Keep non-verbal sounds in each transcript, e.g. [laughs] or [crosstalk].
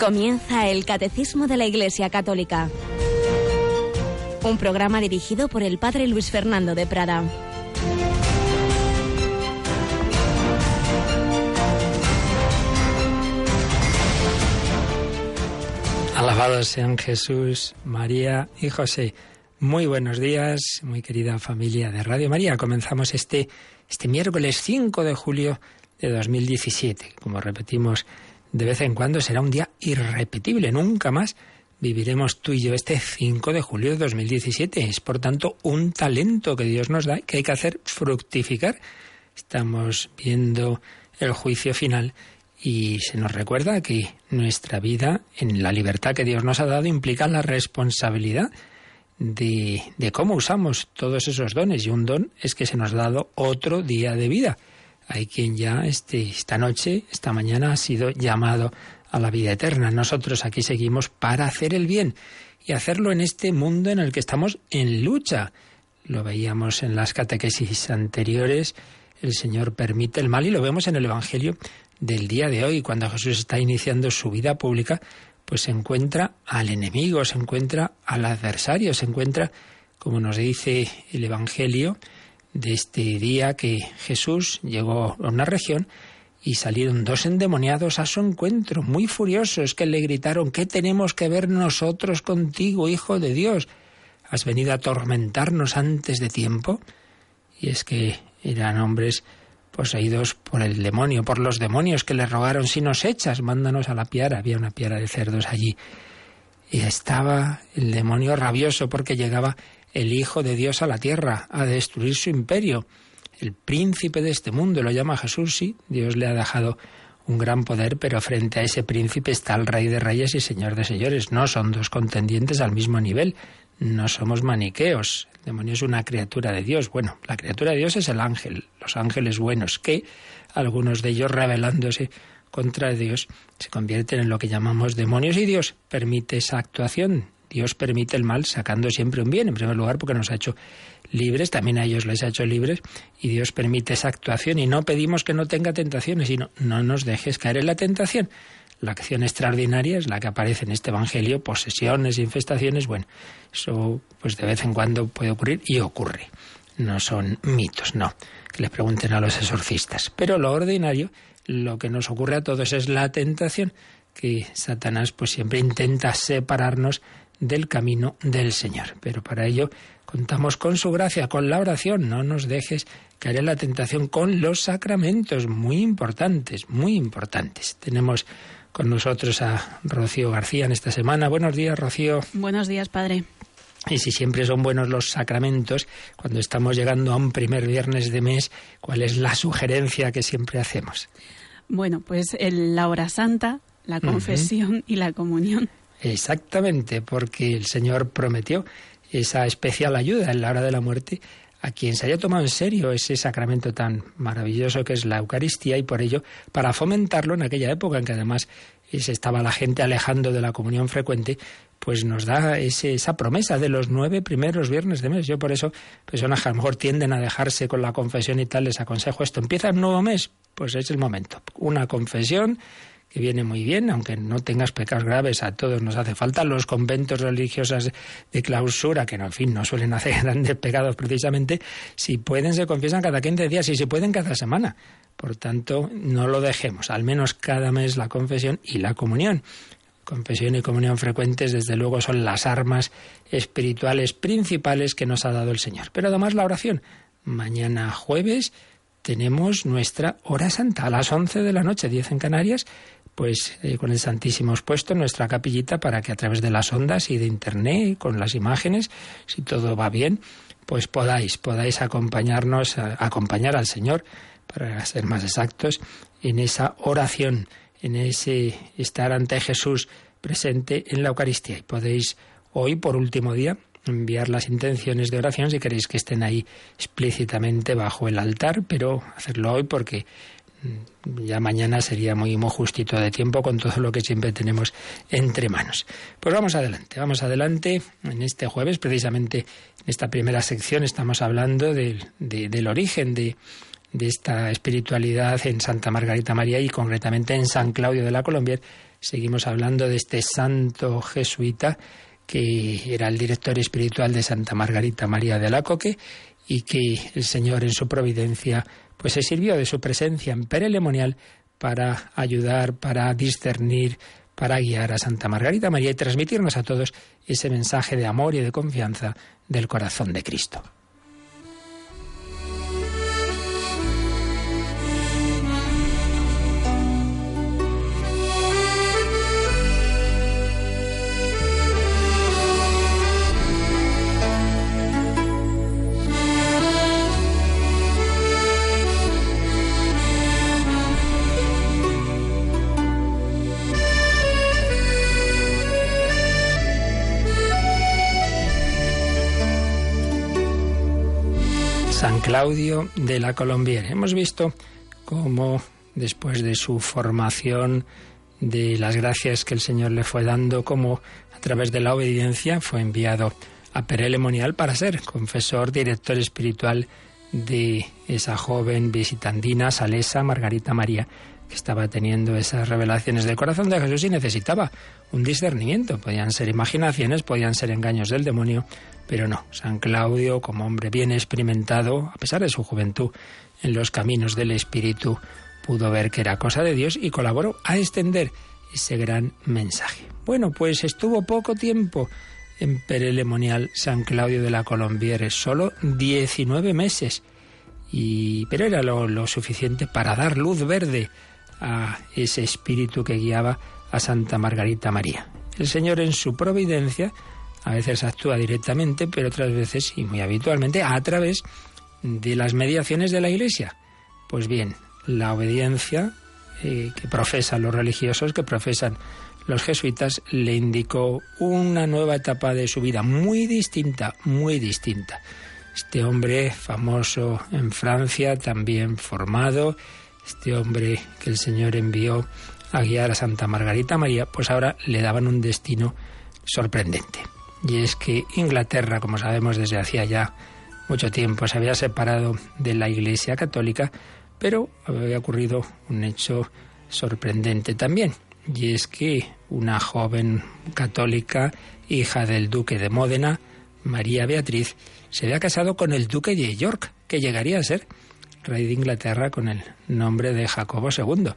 Comienza el Catecismo de la Iglesia Católica. Un programa dirigido por el Padre Luis Fernando de Prada. Alabados sean Jesús, María y José. Muy buenos días, muy querida familia de Radio María. Comenzamos este, este miércoles 5 de julio de 2017. Como repetimos de vez en cuando será un día irrepetible. Nunca más viviremos tú y yo este 5 de julio de 2017. Es, por tanto, un talento que Dios nos da y que hay que hacer fructificar. Estamos viendo el juicio final y se nos recuerda que nuestra vida, en la libertad que Dios nos ha dado, implica la responsabilidad de, de cómo usamos todos esos dones. Y un don es que se nos ha dado otro día de vida. Hay quien ya este, esta noche, esta mañana, ha sido llamado a la vida eterna. Nosotros aquí seguimos para hacer el bien y hacerlo en este mundo en el que estamos en lucha. Lo veíamos en las catequesis anteriores. El Señor permite el mal y lo vemos en el Evangelio del día de hoy, cuando Jesús está iniciando su vida pública, pues se encuentra al enemigo, se encuentra al adversario, se encuentra, como nos dice el Evangelio, de este día que Jesús llegó a una región y salieron dos endemoniados a su encuentro, muy furiosos, que le gritaron, ¿qué tenemos que ver nosotros contigo, Hijo de Dios? ¿Has venido a atormentarnos antes de tiempo? Y es que eran hombres poseídos por el demonio, por los demonios que le rogaron, si nos echas, mándanos a la piara. Había una piara de cerdos allí. Y estaba el demonio rabioso porque llegaba el Hijo de Dios a la tierra, a destruir su imperio. El príncipe de este mundo lo llama Jesús, sí, Dios le ha dejado un gran poder, pero frente a ese príncipe está el Rey de Reyes y Señor de Señores. No son dos contendientes al mismo nivel, no somos maniqueos. El demonio es una criatura de Dios. Bueno, la criatura de Dios es el ángel, los ángeles buenos, que algunos de ellos rebelándose contra Dios se convierten en lo que llamamos demonios y Dios permite esa actuación Dios permite el mal sacando siempre un bien, en primer lugar porque nos ha hecho libres, también a ellos les ha hecho libres, y Dios permite esa actuación y no pedimos que no tenga tentaciones, sino no nos dejes caer en la tentación. La acción extraordinaria es la que aparece en este Evangelio, posesiones, infestaciones, bueno, eso pues de vez en cuando puede ocurrir y ocurre. No son mitos, no, que les pregunten a los exorcistas. Pero lo ordinario, lo que nos ocurre a todos es la tentación, que Satanás pues siempre intenta separarnos del camino del Señor. Pero para ello contamos con su gracia, con la oración. No nos dejes caer en la tentación con los sacramentos, muy importantes, muy importantes. Tenemos con nosotros a Rocío García en esta semana. Buenos días, Rocío. Buenos días, padre. Y si siempre son buenos los sacramentos, cuando estamos llegando a un primer viernes de mes, ¿cuál es la sugerencia que siempre hacemos? Bueno, pues la hora santa, la confesión y la comunión. Exactamente, porque el Señor prometió esa especial ayuda en la hora de la muerte a quien se haya tomado en serio ese sacramento tan maravilloso que es la Eucaristía y por ello, para fomentarlo en aquella época en que además se estaba la gente alejando de la comunión frecuente, pues nos da ese, esa promesa de los nueve primeros viernes de mes. Yo por eso, personas que a lo mejor tienden a dejarse con la confesión y tal, les aconsejo esto. Empieza el nuevo mes, pues es el momento. Una confesión que viene muy bien, aunque no tengas pecados graves, a todos nos hace falta. Los conventos religiosos de clausura, que no, en fin, no suelen hacer [laughs] grandes pecados precisamente, si pueden se confiesan cada 15 días y si pueden cada semana. Por tanto, no lo dejemos, al menos cada mes la confesión y la comunión. Confesión y comunión frecuentes, desde luego, son las armas espirituales principales que nos ha dado el Señor. Pero además la oración. Mañana jueves tenemos nuestra hora santa a las 11 de la noche, 10 en Canarias, pues eh, con el Santísimo expuesto en nuestra capillita para que a través de las ondas y de internet, con las imágenes, si todo va bien, pues podáis, podáis acompañarnos, acompañar al Señor, para ser más exactos, en esa oración, en ese estar ante Jesús presente en la Eucaristía. Y podéis hoy, por último día, enviar las intenciones de oración si queréis que estén ahí explícitamente bajo el altar, pero hacerlo hoy porque ya mañana sería muy, muy justito de tiempo con todo lo que siempre tenemos entre manos. Pues vamos adelante, vamos adelante. En este jueves, precisamente en esta primera sección, estamos hablando del, del origen de, de esta espiritualidad en Santa Margarita María y concretamente en San Claudio de la Colombier. Seguimos hablando de este santo jesuita que era el director espiritual de Santa Margarita María de la Coque y que el Señor en su providencia pues se sirvió de su presencia en Perelemonial para ayudar, para discernir, para guiar a Santa Margarita María y transmitirnos a todos ese mensaje de amor y de confianza del corazón de Cristo. Claudio de la Colombier. Hemos visto cómo después de su formación, de las gracias que el Señor le fue dando, cómo a través de la obediencia fue enviado a Perelemonial para ser confesor, director espiritual de esa joven visitandina, Salesa, Margarita María, que estaba teniendo esas revelaciones del corazón de Jesús y necesitaba un discernimiento. Podían ser imaginaciones, podían ser engaños del demonio, pero no, San Claudio, como hombre bien experimentado, a pesar de su juventud en los caminos del Espíritu, pudo ver que era cosa de Dios y colaboró a extender ese gran mensaje. Bueno, pues estuvo poco tiempo en Perelemonial San Claudio de la Colombiere, solo 19 meses, y, pero era lo suficiente para dar luz verde a ese espíritu que guiaba a Santa Margarita María. El Señor en su providencia a veces actúa directamente, pero otras veces, y muy habitualmente, a través de las mediaciones de la Iglesia. Pues bien, la obediencia eh, que profesan los religiosos, que profesan los jesuitas, le indicó una nueva etapa de su vida, muy distinta, muy distinta. Este hombre famoso en Francia, también formado, este hombre que el Señor envió a guiar a Santa Margarita María, pues ahora le daban un destino sorprendente y es que Inglaterra, como sabemos desde hacía ya mucho tiempo, se había separado de la Iglesia Católica, pero había ocurrido un hecho sorprendente también, y es que una joven católica, hija del duque de Módena, María Beatriz, se había casado con el duque de York, que llegaría a ser rey de Inglaterra con el nombre de Jacobo II.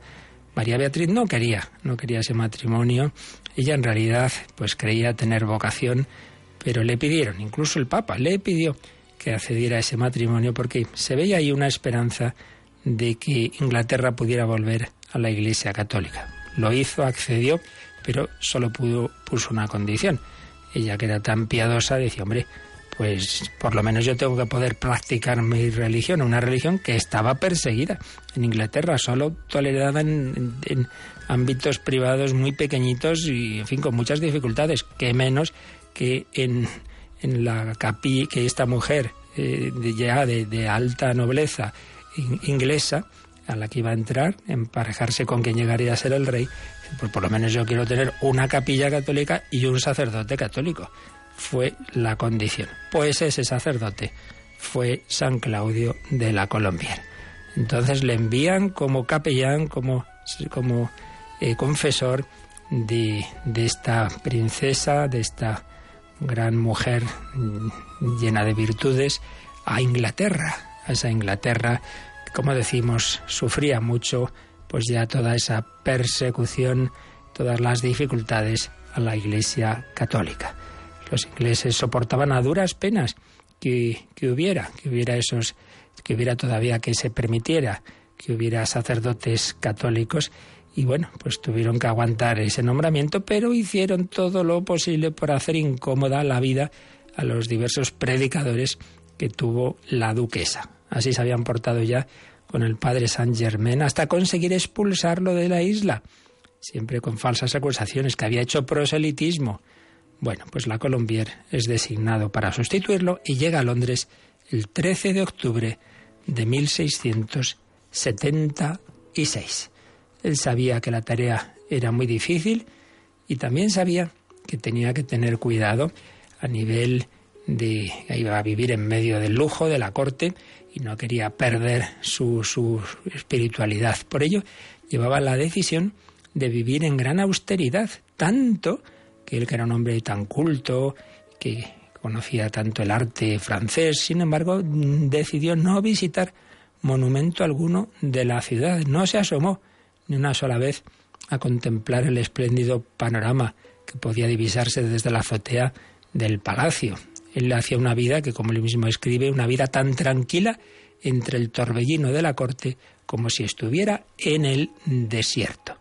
María Beatriz no quería, no quería ese matrimonio. Ella en realidad pues creía tener vocación, pero le pidieron, incluso el Papa le pidió que accediera a ese matrimonio porque se veía ahí una esperanza de que Inglaterra pudiera volver a la Iglesia Católica. Lo hizo, accedió, pero solo pudo, puso una condición. Ella que era tan piadosa decía, hombre, pues por lo menos yo tengo que poder practicar mi religión, una religión que estaba perseguida en Inglaterra, solo tolerada en, ámbitos privados muy pequeñitos y, en fin, con muchas dificultades, que menos que en, la capi, que esta mujer eh, ya de, alta nobleza inglesa, a la que iba a entrar, emparejarse con quien llegaría a ser el rey, pues por lo menos yo quiero tener una capilla católica y un sacerdote católico fue la condición. Pues ese sacerdote fue San Claudio de la Colombier. Entonces le envían como capellán, como, como eh, confesor de, de esta princesa, de esta gran mujer mm, llena de virtudes, a Inglaterra, a esa Inglaterra como decimos, sufría mucho, pues ya toda esa persecución, todas las dificultades a la Iglesia católica. Los ingleses soportaban a duras penas que, hubiera, que hubiera esos, que hubiera todavía que se permitiera que hubiera sacerdotes católicos y bueno, pues tuvieron que aguantar ese nombramiento, pero hicieron todo lo posible por hacer incómoda la vida a los diversos predicadores que tuvo la duquesa. Así se habían portado ya con el padre Saint Germain hasta conseguir expulsarlo de la isla, siempre con falsas acusaciones que había hecho proselitismo. Bueno, pues la Colombier es designado para sustituirlo y llega a Londres el 13 de octubre de 1676. Él sabía que la tarea era muy difícil y también sabía que tenía que tener cuidado a nivel de iba a vivir en medio del lujo de la corte y no quería perder su, su espiritualidad. Por ello, llevaba la decisión de vivir en gran austeridad, tanto que él que era un hombre tan culto, que conocía tanto el arte francés, sin embargo, decidió no visitar monumento alguno de la ciudad, no se asomó ni una sola vez a contemplar el espléndido panorama que podía divisarse desde la azotea del palacio. Él hacía una vida que, como él mismo escribe, una vida tan tranquila entre el torbellino de la corte como si estuviera en el desierto.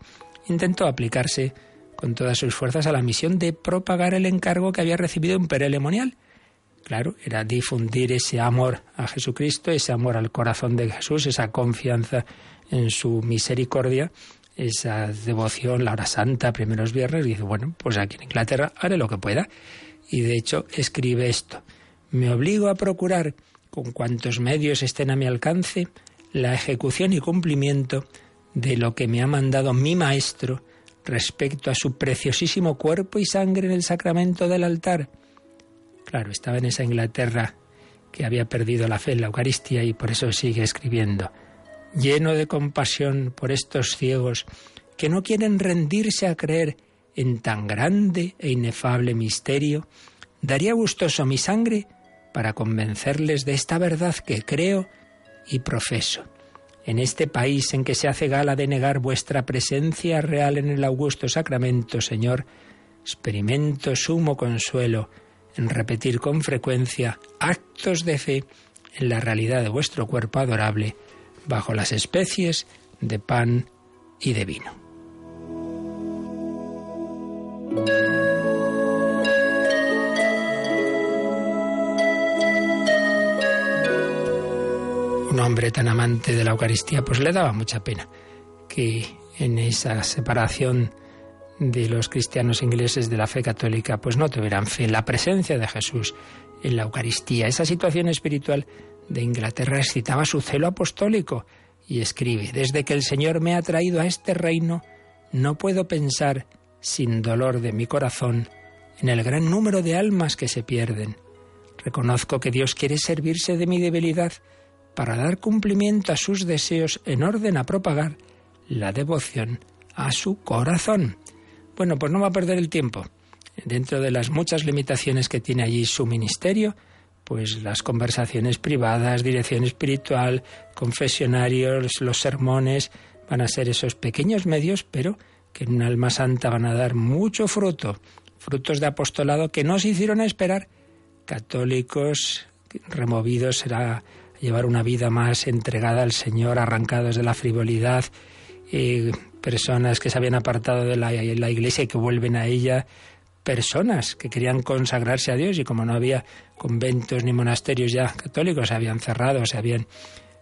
Intentó aplicarse con todas sus fuerzas a la misión de propagar el encargo que había recibido en Perelemonial. Claro, era difundir ese amor a Jesucristo, ese amor al corazón de Jesús, esa confianza en su misericordia, esa devoción, la hora santa, primeros viernes, y dice, bueno, pues aquí en Inglaterra haré lo que pueda. Y de hecho escribe esto, me obligo a procurar, con cuantos medios estén a mi alcance, la ejecución y cumplimiento de lo que me ha mandado mi Maestro respecto a su preciosísimo cuerpo y sangre en el sacramento del altar. Claro, estaba en esa Inglaterra que había perdido la fe en la Eucaristía y por eso sigue escribiendo, lleno de compasión por estos ciegos que no quieren rendirse a creer en tan grande e inefable misterio, daría gustoso mi sangre para convencerles de esta verdad que creo y profeso. En este país en que se hace gala de negar vuestra presencia real en el augusto sacramento, Señor, experimento sumo consuelo en repetir con frecuencia actos de fe en la realidad de vuestro cuerpo adorable bajo las especies de pan y de vino. Un hombre tan amante de la Eucaristía, pues le daba mucha pena que en esa separación de los cristianos ingleses de la fe católica, pues no tuvieran fe en la presencia de Jesús en la Eucaristía. Esa situación espiritual de Inglaterra excitaba su celo apostólico y escribe, desde que el Señor me ha traído a este reino, no puedo pensar sin dolor de mi corazón en el gran número de almas que se pierden. Reconozco que Dios quiere servirse de mi debilidad para dar cumplimiento a sus deseos en orden a propagar la devoción a su corazón. Bueno, pues no va a perder el tiempo. Dentro de las muchas limitaciones que tiene allí su ministerio, pues las conversaciones privadas, dirección espiritual, confesionarios, los sermones, van a ser esos pequeños medios, pero que en un alma santa van a dar mucho fruto, frutos de apostolado que no se hicieron esperar. Católicos removidos será llevar una vida más entregada al Señor, arrancados de la frivolidad, eh, personas que se habían apartado de la, iglesia y que vuelven a ella, personas que querían consagrarse a Dios y como no había conventos ni monasterios ya católicos, se habían cerrado, se habían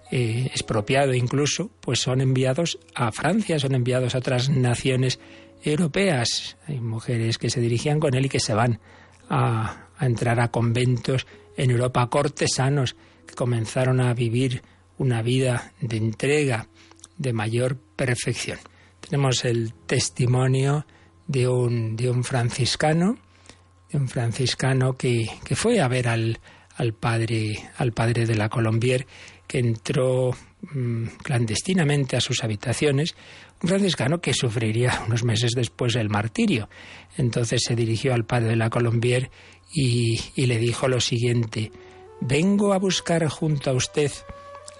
eh, expropiado incluso, pues son enviados a Francia, son enviados a otras naciones europeas. Hay mujeres que se dirigían con él y que se van a entrar a conventos en Europa, cortesanos comenzaron a vivir una vida de entrega, de mayor perfección. Tenemos el testimonio de un, de un franciscano, de un franciscano que, que fue a ver al, al, padre, al padre de la Colombier, que entró mm, clandestinamente a sus habitaciones, un franciscano que sufriría [laughs] unos meses después el martirio. Entonces se dirigió al padre de la Colombier y, y le dijo lo siguiente, vengo a buscar junto a usted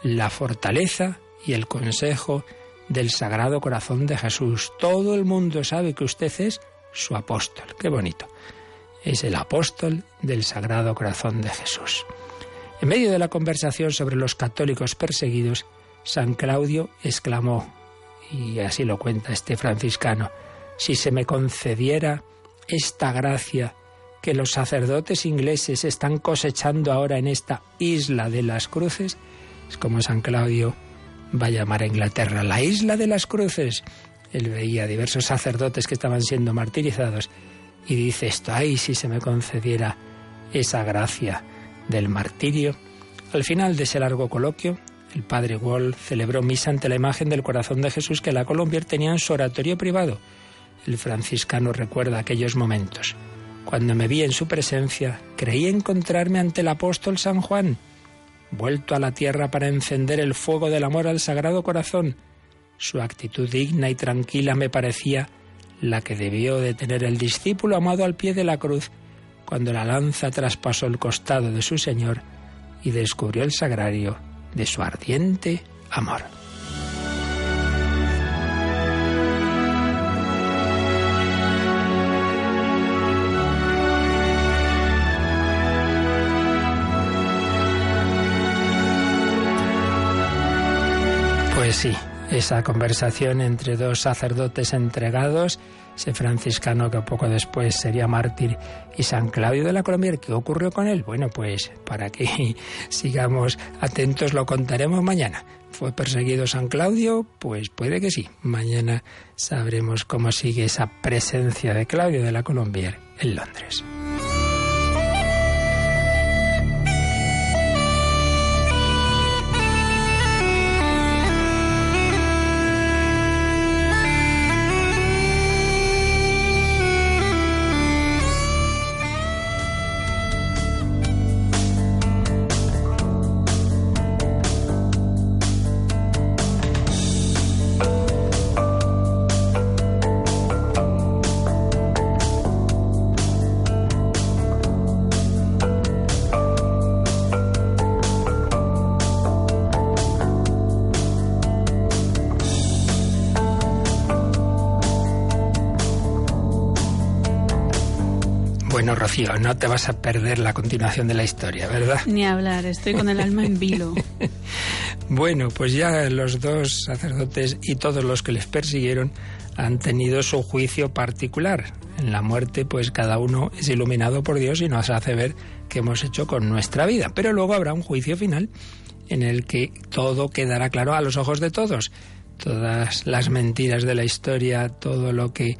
la fortaleza y el consejo del Sagrado Corazón de Jesús. Todo el mundo sabe que usted es su apóstol. Qué bonito. Es el apóstol del Sagrado Corazón de Jesús. En medio de la conversación sobre los católicos perseguidos, San Claudio exclamó, y así lo cuenta este franciscano, si se me concediera esta gracia que los sacerdotes ingleses están cosechando ahora en esta isla de las cruces, es como San Claudio va a llamar a Inglaterra la isla de las cruces. Él veía diversos sacerdotes que estaban siendo martirizados y dice esto, ay, si se me concediera esa gracia del martirio. Al final de ese largo coloquio, el padre Wall celebró misa ante la imagen del corazón de Jesús que la Colombier tenía en su oratorio privado. El franciscano recuerda aquellos momentos. Cuando me vi en su presencia, creí encontrarme ante el apóstol San Juan, vuelto a la tierra para encender el fuego del amor al Sagrado Corazón. Su actitud digna y tranquila me parecía la que debió de tener el discípulo amado al pie de la cruz, cuando la lanza traspasó el costado de su Señor y descubrió el sagrario de su ardiente amor. Pues sí, esa conversación entre dos sacerdotes entregados, ese franciscano que poco después sería mártir y San Claudio de la Colombia, ¿qué ocurrió con él? Bueno, pues para que [laughs] sigamos atentos lo contaremos mañana. ¿Fue perseguido San Claudio? Pues puede que sí. Mañana sabremos cómo sigue esa presencia de Claudio de la Colombia en Londres. No te vas a perder la continuación de la historia, ¿verdad? Ni hablar, estoy con el alma en vilo. [laughs] bueno, pues ya los dos sacerdotes y todos los que les persiguieron han tenido su juicio particular. En la muerte, pues cada uno es iluminado por Dios y nos hace ver qué hemos hecho con nuestra vida. Pero luego habrá un juicio final en el que todo quedará claro a los ojos de todos. Todas las mentiras de la historia, todo lo que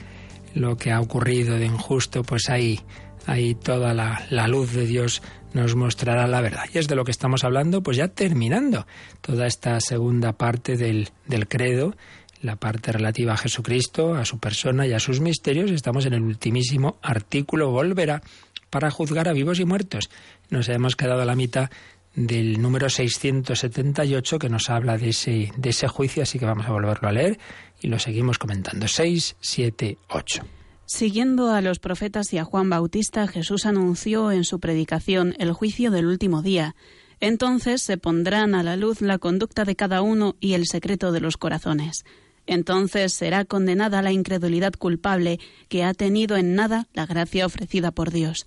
lo que ha ocurrido de injusto, pues ahí ahí toda la, luz de Dios nos mostrará la verdad. Y es de lo que estamos hablando, pues ya terminando toda esta segunda parte del, del credo, la parte relativa a Jesucristo, a su persona y a sus misterios. Estamos en el ultimísimo artículo, volverá para juzgar a vivos y muertos. Nos hemos quedado a la mitad del número 678 que nos habla de ese, de ese juicio, así que vamos a volverlo a leer y lo seguimos comentando. 6, 7, 8. Siguiendo a los profetas y a Juan Bautista, Jesús anunció en su predicación el juicio del último día. Entonces se pondrán a la luz la conducta de cada uno y el secreto de los corazones. Entonces será condenada la incredulidad culpable que ha tenido en nada la gracia ofrecida por Dios.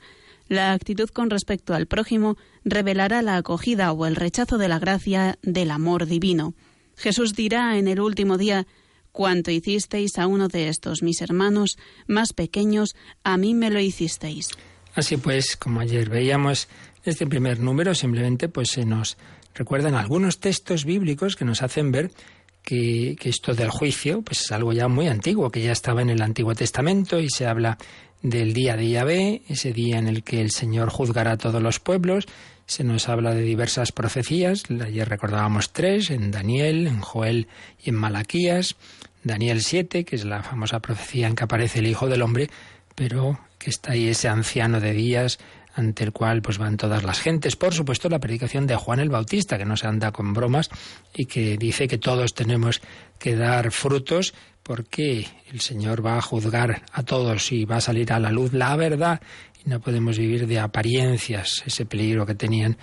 La actitud con respecto al prójimo revelará la acogida o el rechazo de la gracia del amor divino. Jesús dirá en el último día Cuanto hicisteis a uno de estos mis hermanos más pequeños, a mí me lo hicisteis. Así pues, como ayer veíamos, este primer número simplemente pues se nos recuerdan algunos textos bíblicos que nos hacen ver que, esto del juicio pues es algo ya muy antiguo, que ya estaba en el Antiguo Testamento y se habla del día de Yahvé, ese día en el que el Señor juzgará a todos los pueblos. Se nos habla de diversas profecías, ayer recordábamos tres, en Daniel, en Joel y en Malaquías. Daniel 7, que es la famosa profecía en que aparece el Hijo del Hombre, pero que está ahí ese anciano de días ante el cual pues van todas las gentes. Por supuesto, la predicación de Juan el Bautista, que no se anda con bromas y que dice que todos tenemos que dar frutos porque el Señor va a juzgar a todos y va a salir a la luz la verdad y no podemos vivir de apariencias, ese peligro que tenían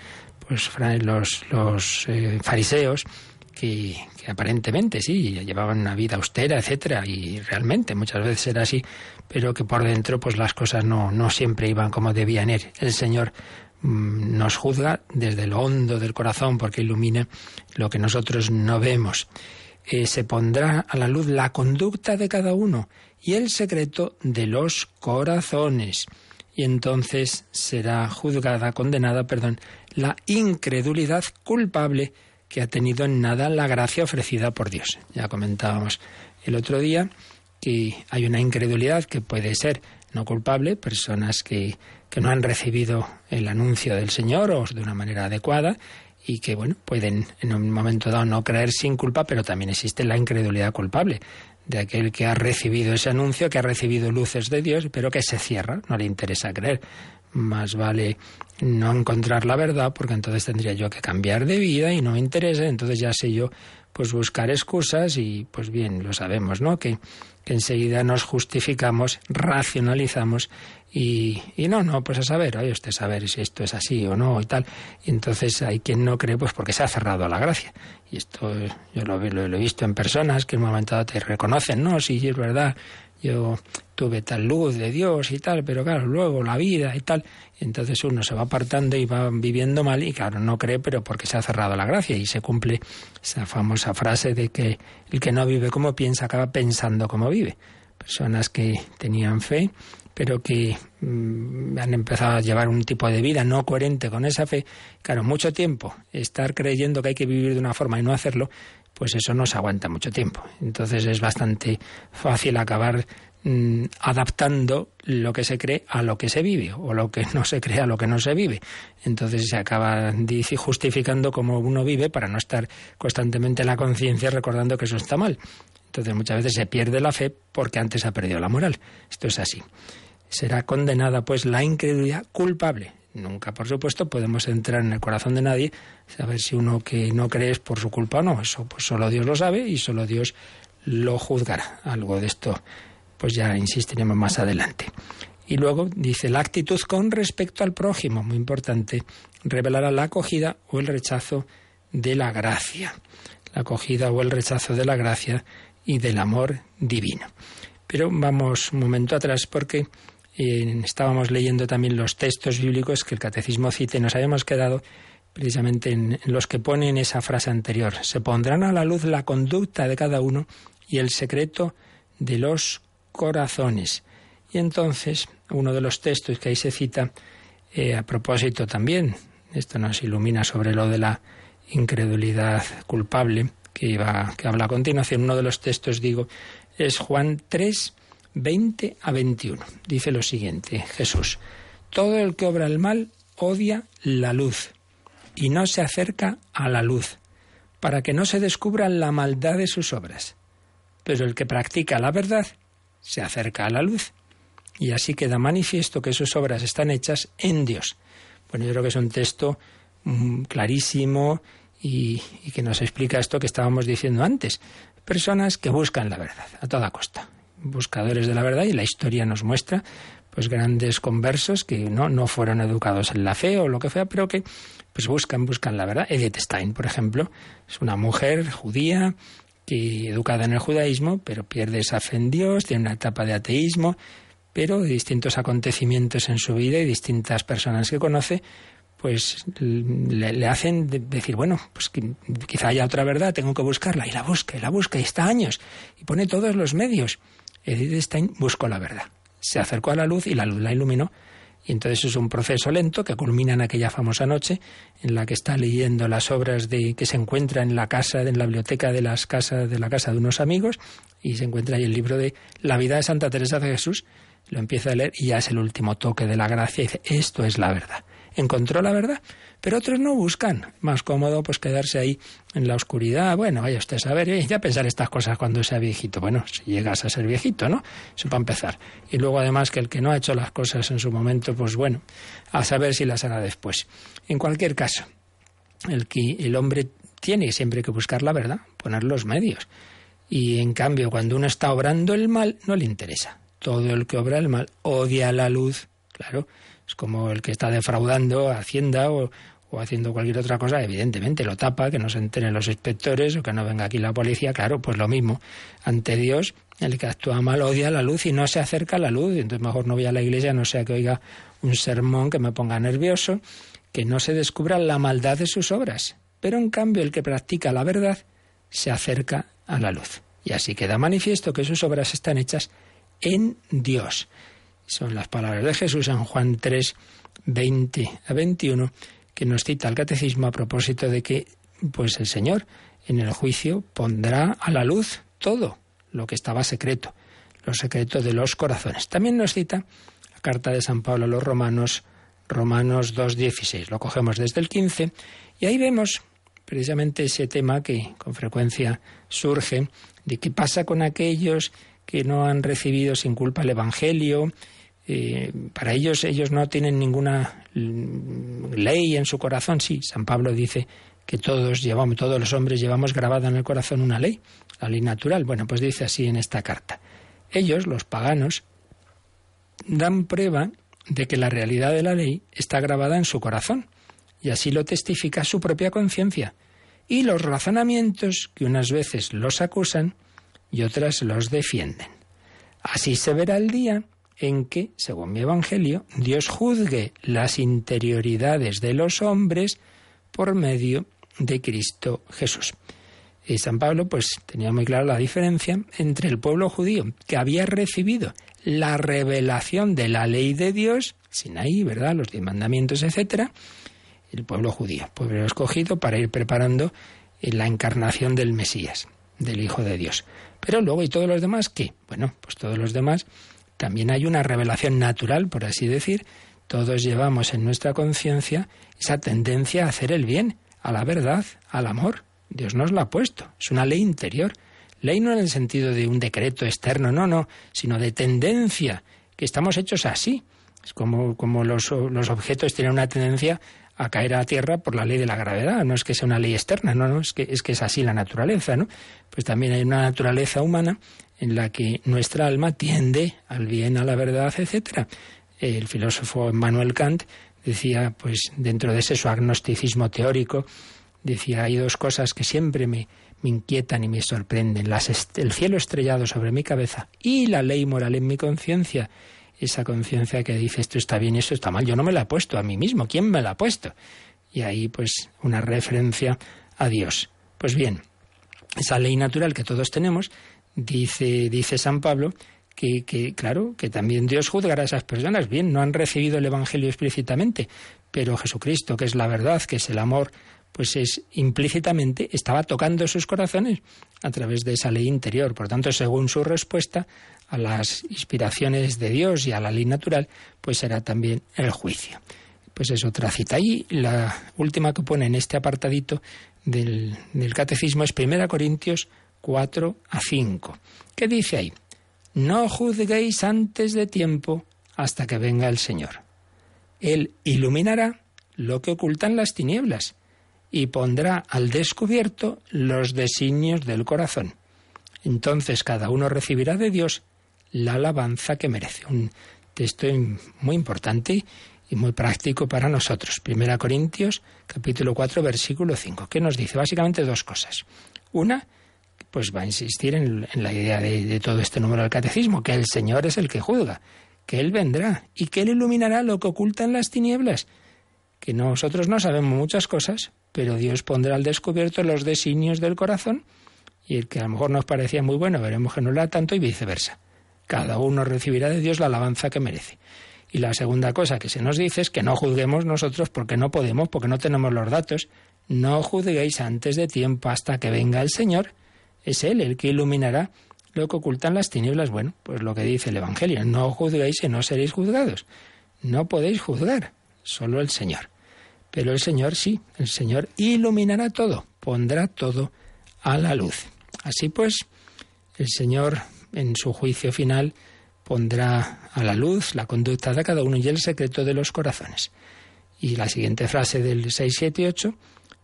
pues los, los eh, fariseos que, aparentemente sí, llevaban una vida austera, etcétera, y realmente muchas veces era así, pero que por dentro pues las cosas no, no siempre iban como debían ir. El Señor mm, nos juzga desde lo hondo del corazón porque ilumina lo que nosotros no vemos. Eh, se pondrá a la luz la conducta de cada uno y el secreto de los corazones. Y entonces será juzgada, condenada, perdón, la incredulidad culpable que ha tenido en nada la gracia ofrecida por Dios. Ya comentábamos el otro día que hay una incredulidad que puede ser no culpable, personas que, que no han recibido el anuncio del Señor o de una manera adecuada y que bueno pueden en un momento dado no creer sin culpa, pero también existe la incredulidad culpable de aquel que ha recibido ese anuncio, que ha recibido luces de Dios, pero que se cierra, no le interesa creer. Más vale no encontrar la verdad, porque entonces tendría yo que cambiar de vida y no me interesa, entonces ya sé yo pues buscar excusas y pues bien, lo sabemos, ¿no? Que, que enseguida nos justificamos, racionalizamos y, y, no, no, pues a saber, hay usted saber si esto es así o no y tal. Y entonces hay quien no cree, pues porque se ha cerrado a la gracia. Y esto yo lo, lo, lo he visto en personas que en un momento dado te reconocen, no, sí, es verdad, yo tuve tal luz de Dios y tal, pero claro, luego la vida y tal, entonces uno se va apartando y va viviendo mal y claro, no cree, pero porque se ha cerrado la gracia y se cumple esa famosa frase de que el que no vive como piensa acaba pensando como vive. Personas que tenían fe, pero que mmm, han empezado a llevar un tipo de vida no coherente con esa fe, claro, mucho tiempo estar creyendo que hay que vivir de una forma y no hacerlo, pues eso no se aguanta mucho tiempo. Entonces es bastante fácil acabar mmm, adaptando lo que se cree a lo que se vive o lo que no se cree a lo que no se vive. Entonces se acaba justificando cómo uno vive para no estar constantemente en la conciencia recordando que eso está mal. Entonces muchas veces se pierde la fe porque antes ha perdido la moral. Esto es así. Será condenada pues la incredulidad culpable. Nunca, por supuesto, podemos entrar en el corazón de nadie, saber si uno que no cree es por su culpa o no. Eso pues solo Dios lo sabe y solo Dios lo juzgará. Algo de esto pues ya insistiremos más adelante. Y luego dice la actitud con respecto al prójimo, muy importante, revelará la acogida o el rechazo de la gracia. La acogida o el rechazo de la gracia y del amor divino. Pero vamos un momento atrás porque estábamos leyendo también los textos bíblicos que el catecismo cita nos habíamos quedado precisamente en, en los que ponen esa frase anterior. Se pondrán a la luz la conducta de cada uno y el secreto de los corazones. Y entonces, uno de los textos que ahí se cita, eh, a propósito también, esto nos ilumina sobre lo de la incredulidad culpable, que, iba, que habla a continuación, uno de los textos, digo, es Juan 3, 20 a 21. Dice lo siguiente, Jesús, todo el que obra el mal odia la luz y no se acerca a la luz, para que no se descubra la maldad de sus obras. Pero el que practica la verdad se acerca a la luz. Y así queda manifiesto que sus obras están hechas en Dios. Bueno, yo creo que es un texto mm, clarísimo y, y, que nos explica esto que estábamos diciendo antes. Personas que buscan la verdad a toda costa. Buscadores de la verdad y la historia nos muestra pues grandes conversos que no, no fueron educados en la fe o lo que sea, pero que pues buscan, buscan la verdad. Edith Stein, por ejemplo, es una mujer judía que educada en el judaísmo, pero pierde esa fe en Dios, tiene una etapa de ateísmo, pero distintos acontecimientos en su vida y distintas personas que conoce, pues le, le hacen decir, bueno, pues que, quizá haya otra verdad, tengo que buscarla, y la busca, y la busca, y está años, y pone todos los medios. Edith Stein buscó la verdad, se acercó a la luz y la luz la iluminó, y entonces es un proceso lento que culmina en aquella famosa noche en la que está leyendo las obras de que se encuentra en la casa, en la biblioteca de las casas de la casa de unos amigos y se encuentra ahí el libro de La vida de Santa Teresa de Jesús. Lo empieza a leer y ya es el último toque de la gracia y dice, esto es la verdad. Encontró la verdad, pero otros no buscan. Más cómodo pues quedarse ahí en la oscuridad. Bueno, vaya usted a saber, eh, ya pensar estas cosas cuando sea viejito. Bueno, si llegas a ser viejito, ¿no? Eso para empezar. Y luego además que el que no ha hecho las cosas en su momento, pues bueno, a saber si las hará después. En cualquier caso, el que el hombre tiene siempre que buscar la verdad, poner los medios. Y en cambio, cuando uno está obrando el mal, no le interesa. Todo el que obra el mal odia la luz, claro. Es como el que está defraudando a Hacienda o, o haciendo cualquier otra cosa, evidentemente lo tapa, que no se enteren los inspectores o que no venga aquí la policía, claro, pues lo mismo. Ante Dios, el que actúa mal odia la luz y no se acerca a la luz, entonces mejor no voy a la iglesia, no sea que oiga un sermón que me ponga nervioso, que no se descubra la maldad de sus obras. Pero en cambio el que practica la verdad se acerca a la luz. Y así queda manifiesto que sus obras están hechas en Dios. Son las palabras de Jesús en Juan 3, 20 a 21 que nos cita el catecismo a propósito de que pues el Señor en el juicio pondrá a la luz todo lo que estaba secreto, los secretos de los corazones. También nos cita la carta de San Pablo a los Romanos, Romanos 2.16. Lo cogemos desde el 15 y ahí vemos precisamente ese tema que con frecuencia surge de qué pasa con aquellos que no han recibido sin culpa el Evangelio. Para ellos, ellos no tienen ninguna ley en su corazón. Sí, San Pablo dice que todos llevamos, todos los hombres llevamos grabada en el corazón una ley, la ley natural. Bueno, pues dice así en esta carta. Ellos, los paganos, dan prueba de que la realidad de la ley está grabada en su corazón, y así lo testifica su propia conciencia, y los razonamientos que unas veces los acusan y otras los defienden. Así se verá el día en que, según mi Evangelio, Dios juzgue las interioridades de los hombres por medio de Cristo Jesús. Y San Pablo pues tenía muy clara la diferencia entre el pueblo judío que había recibido la revelación de la ley de Dios, Sinaí, ¿verdad? Los diez mandamientos, etcétera, el pueblo judío, pueblo escogido para ir preparando la encarnación del Mesías, del Hijo de Dios. Pero luego, ¿y todos los demás qué? Bueno, pues todos los demás también hay una revelación natural, por así decir. Todos llevamos en nuestra conciencia esa tendencia a hacer el bien, a la verdad, al amor. Dios nos lo ha puesto. Es una ley interior. Ley no en el sentido de un decreto externo, no, no, sino de tendencia, que estamos hechos así. Es como, como los, los objetos tienen una tendencia a caer a la tierra por la ley de la gravedad. No es que sea una ley externa, no, no, es que es, que es así la naturaleza, ¿no? Pues también hay una naturaleza humana en la que nuestra alma tiende al bien, a la verdad, etcétera. El filósofo Manuel Kant decía, pues dentro de ese su agnosticismo teórico, decía, hay dos cosas que siempre me, inquietan y me sorprenden. el cielo estrellado sobre mi cabeza y la ley moral en mi conciencia. Esa conciencia que dice esto está bien, eso está mal. Yo no me la he puesto a mí mismo. ¿Quién me la ha puesto? Y ahí pues una referencia a Dios. Pues bien, esa ley natural que todos tenemos, dice, dice San Pablo, que, que, claro, que también Dios juzgará a esas personas. Bien, no han recibido el Evangelio explícitamente, pero Jesucristo, que es la verdad, que es el amor, pues es implícitamente estaba tocando sus corazones a través de esa ley interior. Por tanto, según su respuesta a las inspiraciones de Dios y a la ley natural, pues será también el juicio. Pues es otra cita. Y la última que pone en este apartadito del, del catecismo es 1 Corintios 4 a 5. ¿Qué dice ahí? No juzguéis antes de tiempo hasta que venga el Señor. Él iluminará lo que ocultan las tinieblas y pondrá al descubierto los designios del corazón. Entonces cada uno recibirá de Dios la alabanza que merece. Un texto muy importante y muy práctico para nosotros. Primera Corintios, capítulo 4, versículo 5, que nos dice básicamente dos cosas. Una, pues va a insistir en, la idea de, todo este número del catecismo, que el Señor es el que juzga, que Él vendrá y que Él iluminará lo que oculta en las tinieblas, que nosotros no sabemos muchas cosas, pero Dios pondrá al descubierto los designios del corazón y el que a lo mejor nos parecía muy bueno, veremos que no lo tanto y viceversa. Cada uno recibirá de Dios la alabanza que merece. Y la segunda cosa que se nos dice es que no juzguemos nosotros porque no podemos, porque no tenemos los datos. No juzguéis antes de tiempo hasta que venga el Señor. Es Él el que iluminará lo que ocultan las tinieblas. Bueno, pues lo que dice el Evangelio. No juzguéis y no seréis juzgados. No podéis juzgar, solo el Señor. Pero el Señor sí, el Señor iluminará todo, pondrá todo a la luz. Así pues, el Señor en su juicio final pondrá a la luz la conducta de cada uno y el secreto de los corazones. Y la siguiente frase del 6, 7 y 8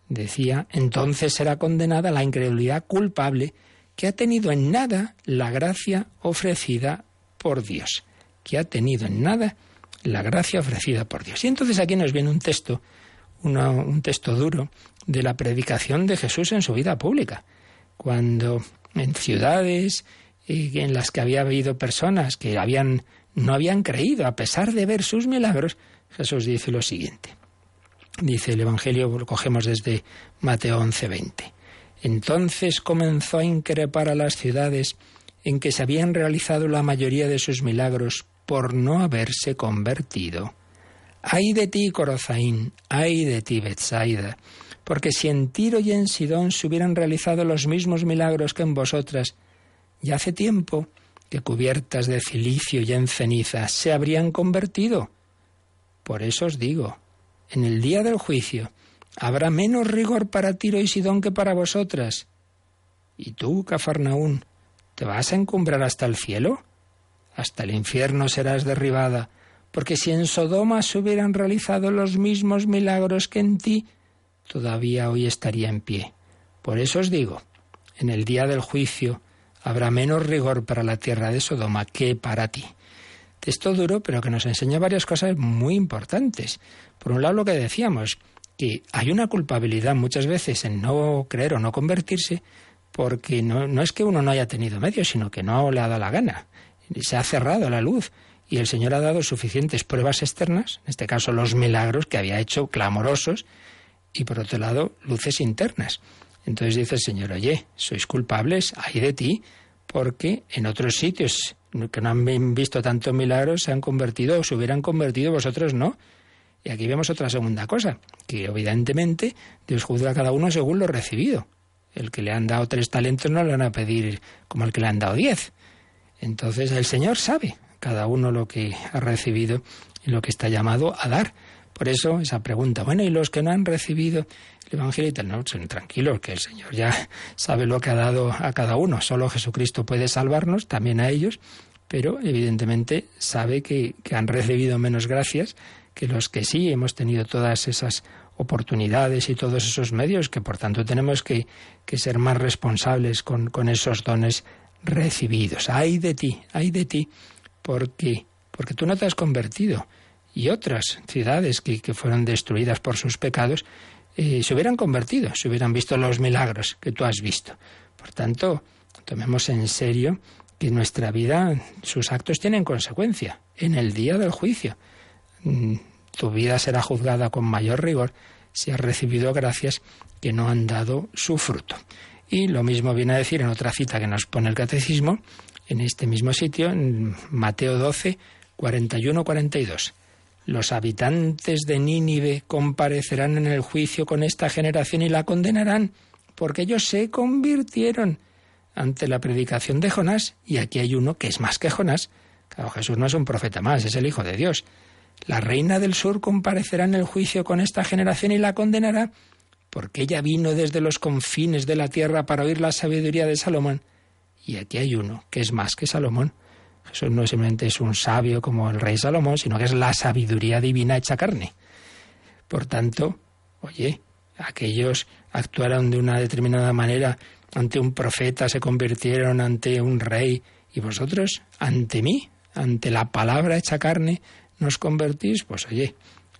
decía, entonces será condenada la incredulidad culpable que ha tenido en nada la gracia ofrecida por Dios, que ha tenido en nada la gracia ofrecida por Dios. Y entonces aquí nos viene un texto un texto duro de la predicación de Jesús en su vida pública, cuando en ciudades en las que había habido personas que habían, no habían creído, a pesar de ver sus milagros, Jesús dice lo siguiente. Dice el Evangelio, lo cogemos desde Mateo 11:20. Entonces comenzó a increpar a las ciudades en que se habían realizado la mayoría de sus milagros por no haberse convertido Ay de ti, Corozaín, ay de ti, Betsaida, porque si en Tiro y en Sidón se hubieran realizado los mismos milagros que en vosotras, ya hace tiempo que cubiertas de cilicio y en ceniza se habrían convertido. Por eso os digo, en el día del juicio, habrá menos rigor para Tiro y Sidón que para vosotras. ¿Y tú, Cafarnaún, te vas a encumbrar hasta el cielo? Hasta el infierno serás derribada, porque si en Sodoma se hubieran realizado los mismos milagros que en ti, todavía hoy estaría en pie. Por eso os digo, en el día del juicio habrá menos rigor para la tierra de Sodoma que para ti. Texto duro, pero que nos enseña varias cosas muy importantes. Por un lado, lo que decíamos, que hay una culpabilidad muchas veces en no creer o no convertirse, porque no, no es que uno no haya tenido medios, sino que no le ha dado la gana. Se ha cerrado la luz y el Señor ha dado suficientes pruebas externas, en este caso los milagros que había hecho clamorosos, y por otro lado luces internas. Entonces dice el Señor, oye, sois culpables, hay de ti, porque en otros sitios que no han visto tantos milagros se han convertido o se hubieran convertido, vosotros no. Y aquí vemos otra segunda cosa, que evidentemente Dios juzga a cada uno según lo recibido. El que le han dado tres talentos no le van a pedir como el que le han dado diez. Entonces el Señor sabe cada uno lo que ha recibido y lo que está llamado a dar. Por eso esa pregunta, bueno, ¿y los que no han recibido el Evangelio y tal? No, son tranquilos, que el Señor ya [laughs] sabe lo que ha dado a cada uno. Solo Jesucristo puede salvarnos, también a ellos, pero evidentemente sabe que, han recibido menos gracias que los que sí hemos tenido todas esas oportunidades y todos esos medios, que por tanto tenemos que, que ser más responsables con, con esos dones recibidos. Ay de ti, ay de ti, porque, porque tú no te has convertido y otras ciudades que, fueron destruidas por sus pecados eh, se hubieran convertido, se hubieran visto los milagros que tú has visto. Por tanto, tomemos en serio que nuestra vida, sus actos tienen consecuencia en el día del juicio. Mm, tu vida será juzgada con mayor rigor si has recibido gracias que no han dado su fruto. Y lo mismo viene a decir en otra cita que nos pone el catecismo, en este mismo sitio, en Mateo 12, 41-42. Los habitantes de Nínive comparecerán en el juicio con esta generación y la condenarán, porque ellos se convirtieron ante la predicación de Jonás, y aquí hay uno que es más que Jonás. Claro, Jesús no es un profeta más, es el Hijo de Dios. La reina del sur comparecerá en el juicio con esta generación y la condenará, porque ella vino desde los confines de la tierra para oír la sabiduría de Salomón. Y aquí hay uno que es más que Salomón. Jesús no simplemente es un sabio como el rey Salomón, sino que es la sabiduría divina hecha carne. Por tanto, oye, aquellos actuaron de una determinada manera ante un profeta, se convirtieron ante un rey, y vosotros, ante mí, ante la palabra hecha carne, nos convertís, pues oye,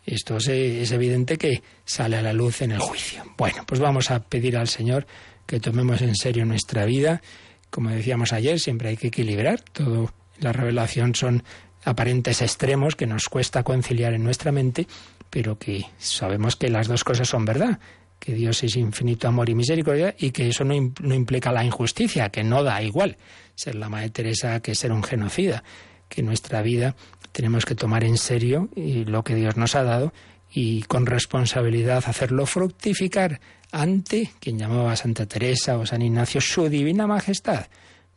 esto es, es evidente que sale a la luz en el juicio. Bueno, pues vamos a pedir al Señor que tomemos en serio nuestra vida. Como decíamos ayer, siempre hay que equilibrar todo la revelación son aparentes extremos que nos cuesta conciliar en nuestra mente, pero que sabemos que las dos cosas son verdad, que Dios es infinito amor y misericordia y que eso no, implica la injusticia, que no da igual ser la Madre Teresa que ser un genocida, que nuestra vida tenemos que tomar en serio y lo que Dios nos ha dado y con responsabilidad hacerlo fructificar ante quien llamaba a Santa Teresa o San Ignacio su divina majestad.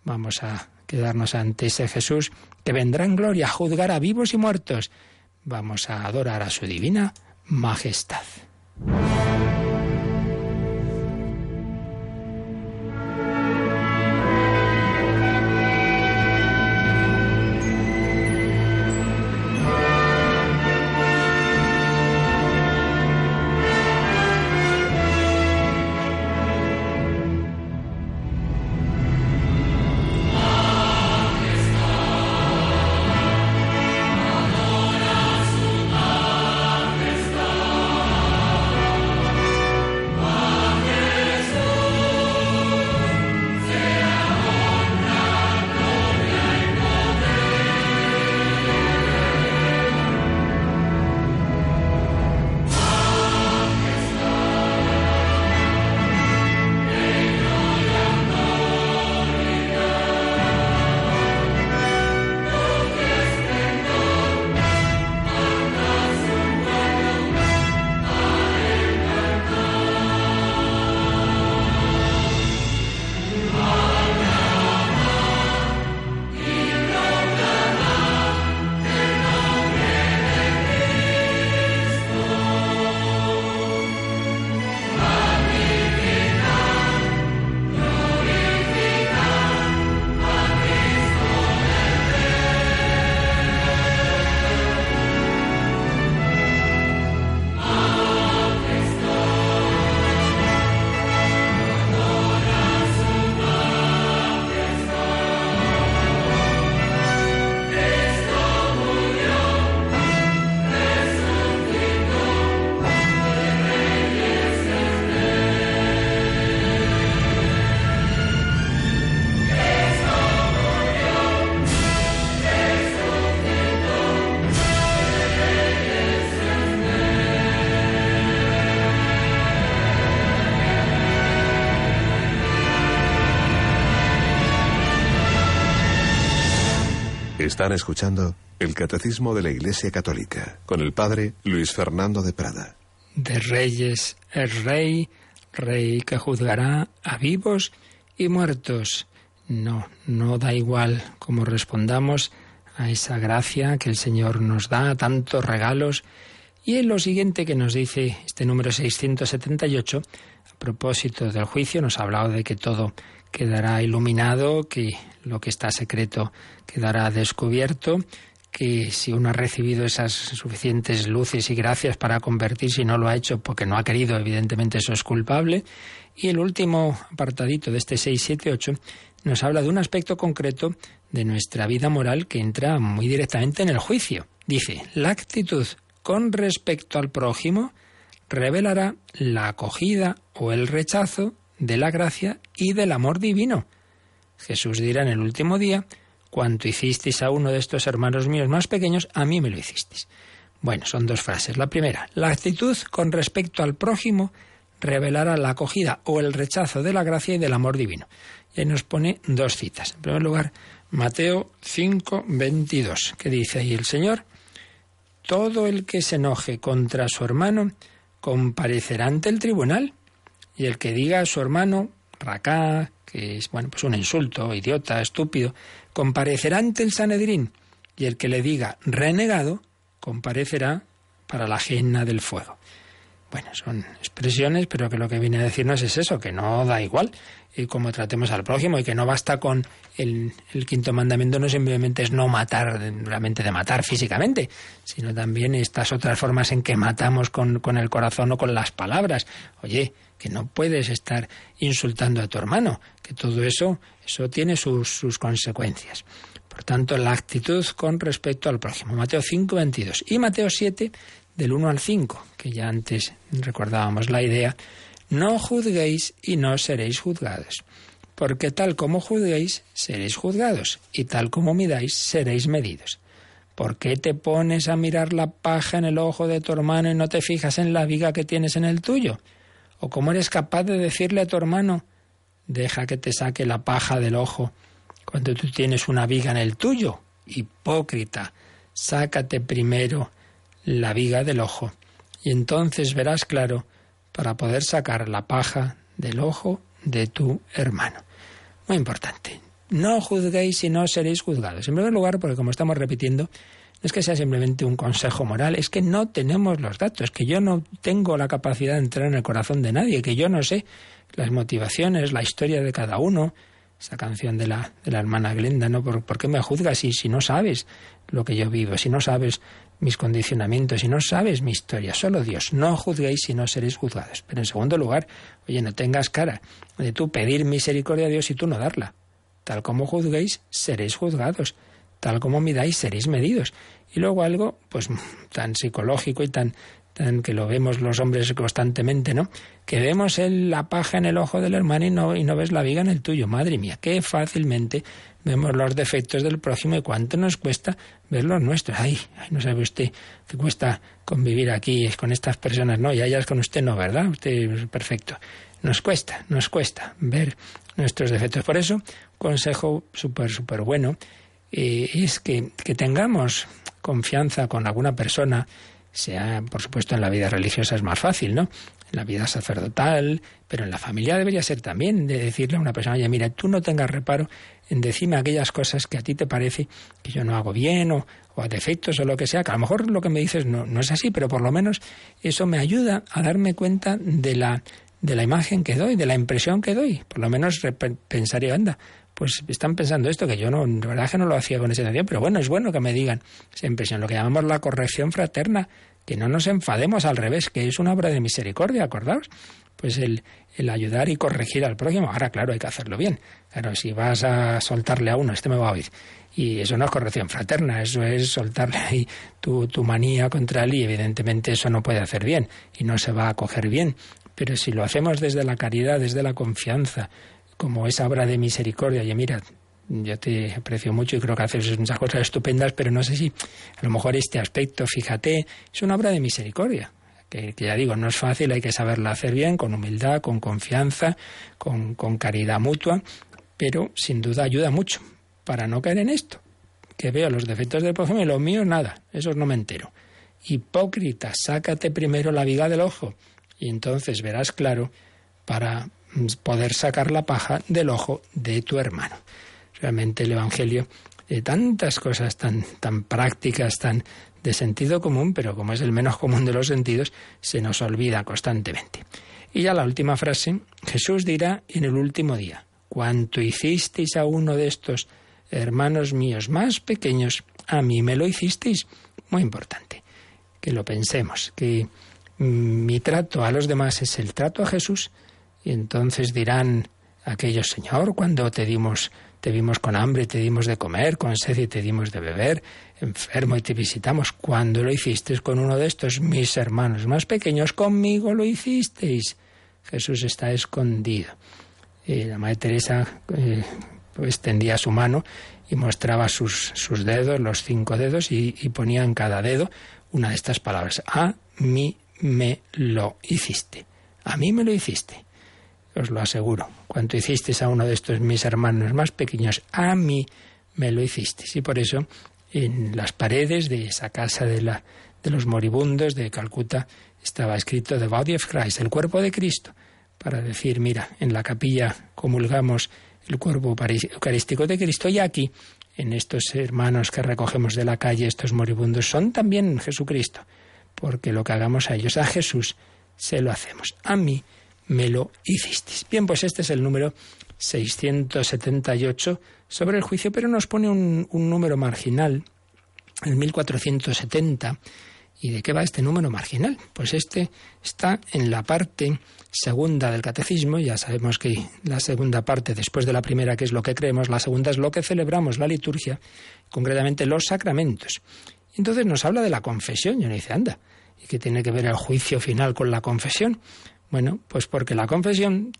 Vamos a quedarnos ante ese Jesús que vendrá en gloria a juzgar a vivos y muertos. Vamos a adorar a su divina majestad. Están escuchando el Catecismo de la Iglesia Católica con el Padre Luis Fernando de Prada. De reyes es rey, rey que juzgará a vivos y muertos. No, no da igual cómo respondamos a esa gracia que el Señor nos da, tantos regalos. Y en lo siguiente que nos dice este número 678, a propósito del juicio, nos ha hablado de que todo quedará iluminado, que lo que está secreto quedará descubierto, que si uno ha recibido esas suficientes luces y gracias para convertirse y no lo ha hecho porque no ha querido, evidentemente eso es culpable. Y el último apartadito de este 678 nos habla de un aspecto concreto de nuestra vida moral que entra muy directamente en el juicio. Dice, la actitud con respecto al prójimo revelará la acogida o el rechazo de la gracia y del amor divino. Jesús dirá en el último día, cuanto hicisteis a uno de estos hermanos míos más pequeños, a mí me lo hicisteis. Bueno, son dos frases. La primera, la actitud con respecto al prójimo revelará la acogida o el rechazo de la gracia y del amor divino. Y ahí nos pone dos citas. En primer lugar, Mateo 5, 22, que dice ahí el Señor, todo el que se enoje contra su hermano comparecerá ante el tribunal, y el que diga a su hermano, racá, que es bueno, pues un insulto, idiota, estúpido, comparecerá ante el Sanedrín, y el que le diga renegado, comparecerá para la ajena del fuego. Bueno, son expresiones, pero que lo que viene a decirnos es eso, que no da igual cómo tratemos al prójimo y que no basta con el, el, quinto mandamiento, no simplemente es no matar, realmente de matar físicamente, sino también estas otras formas en que matamos con, con el corazón o con las palabras. Oye, que no puedes estar insultando a tu hermano, que todo eso, eso tiene sus, sus consecuencias. Por tanto, la actitud con respecto al prójimo. Mateo 5, 22. Y Mateo 7, del 1 al 5, que ya antes recordábamos la idea, no juzguéis y no seréis juzgados, porque tal como juzguéis, seréis juzgados, y tal como midáis, seréis medidos. ¿Por qué te pones a mirar la paja en el ojo de tu hermano y no te fijas en la viga que tienes en el tuyo? ¿O cómo eres capaz de decirle a tu hermano, deja que te saque la paja del ojo cuando tú tienes una viga en el tuyo? Hipócrita, sácate primero la viga del ojo, y entonces verás claro para poder sacar la paja del ojo de tu hermano. Muy importante. No juzguéis y no seréis juzgados. En primer lugar, porque como estamos repitiendo, es que sea simplemente un consejo moral, es que no tenemos los datos, que yo no tengo la capacidad de entrar en el corazón de nadie, que yo no sé las motivaciones, la historia de cada uno, esa canción de la, de la hermana Glenda, ¿no? ¿Por, ¿Por, qué me juzgas si, si no sabes lo que yo vivo, si no sabes mis condicionamientos y no sabes mi historia, solo Dios. No juzguéis si no seréis juzgados. Pero en segundo lugar, oye, no tengas cara de tú pedir misericordia a Dios y tú no darla. Tal como juzguéis, seréis juzgados. Tal como midáis, seréis medidos. Y luego algo, pues tan psicológico y tan, tan que lo vemos los hombres constantemente, ¿no? Que vemos el, la paja en el ojo del hermano y no, y no ves la viga en el tuyo. Madre mía, qué fácilmente vemos los defectos del prójimo y cuánto nos cuesta ver los nuestros. Ay, ay no sabe usted que cuesta convivir aquí con estas personas, no, y ellas con usted no, ¿verdad? Usted es perfecto. Nos cuesta, nos cuesta ver nuestros defectos. Por eso, consejo súper, súper bueno eh, es que, que tengamos confianza con alguna persona, sea, por supuesto, en la vida religiosa es más fácil, ¿no? En la vida sacerdotal, pero en la familia debería ser también de decirle a una persona, oye, mira, tú no tengas reparo en decirme aquellas cosas que a ti te parece que yo no hago bien o, a defectos o lo que sea, que a lo mejor lo que me dices no, no es así, pero por lo menos eso me ayuda a darme cuenta de la, de la imagen que doy, de la impresión que doy. Por lo menos pensaría, anda, pues están pensando esto, que yo no, verdad que no lo hacía con esa intención, pero bueno, es bueno que me digan esa impresión, lo que llamamos la corrección fraterna, que no nos enfademos al revés, que es una obra de misericordia, acordaos pues el, el ayudar y corregir al prójimo. Ahora, claro, hay que hacerlo bien. Claro, si vas a soltarle a uno, este me va a oír. Y eso no es corrección fraterna, eso es soltarle ahí tu, tu manía contra él y evidentemente eso no puede hacer bien y no se va a coger bien. Pero si lo hacemos desde la caridad, desde la confianza, como esa obra de misericordia, y mira, yo te aprecio mucho y creo que haces muchas cosas estupendas, pero no sé si a lo mejor este aspecto, fíjate, es una obra de misericordia que, ya digo, no es fácil, hay que saberla hacer bien, con humildad, con confianza, con, con caridad mutua, pero sin duda ayuda mucho para no caer en esto, que veo los defectos del prójimo y los míos nada, esos no me entero. Hipócrita, sácate primero la viga del ojo y entonces verás claro para poder sacar la paja del ojo de tu hermano. Realmente el Evangelio de tantas cosas tan, tan prácticas, tan de sentido común, pero como es el menos común de los sentidos, se nos olvida constantemente. Y ya la última frase, Jesús dirá en el último día, cuanto hicisteis a uno de estos hermanos míos más pequeños, a mí me lo hicisteis. Muy importante, que lo pensemos, que mi trato a los demás es el trato a Jesús, y entonces dirán aquellos, Señor, cuando te dimos te vimos con hambre y te dimos de comer, con sed y te dimos de beber, enfermo y te visitamos. Cuando lo hicisteis con uno de estos mis hermanos más pequeños, conmigo lo hicisteis. Jesús está escondido. Y la Madre Teresa eh, extendía su mano y mostraba sus, sus dedos, los cinco dedos, y, y ponía en cada dedo una de estas palabras. A mí me lo hiciste. A mí me lo hiciste os lo aseguro. Cuanto hicisteis a uno de estos mis hermanos más pequeños, a mí me lo hicisteis. Y por eso en las paredes de esa casa de, la, de los moribundos de Calcuta estaba escrito The Body of Christ, el cuerpo de Cristo, para decir, mira, en la capilla comulgamos el cuerpo eucarístico de Cristo y aquí, en estos hermanos que recogemos de la calle, estos moribundos, son también Jesucristo, porque lo que hagamos a ellos, a Jesús, se lo hacemos. A mí me lo hicisteis. Bien, pues este es el número 678 sobre el juicio, pero nos pone un, número marginal, el 1470. ¿Y de qué va este número marginal? Pues este está en la parte segunda del catecismo. Ya sabemos que la segunda parte, después de la primera, que es lo que creemos, la segunda es lo que celebramos, la liturgia, concretamente los sacramentos. Entonces nos habla de la confesión. Y uno dice, anda, ¿y qué tiene que ver el juicio final con la confesión? Bueno, pues porque la confesión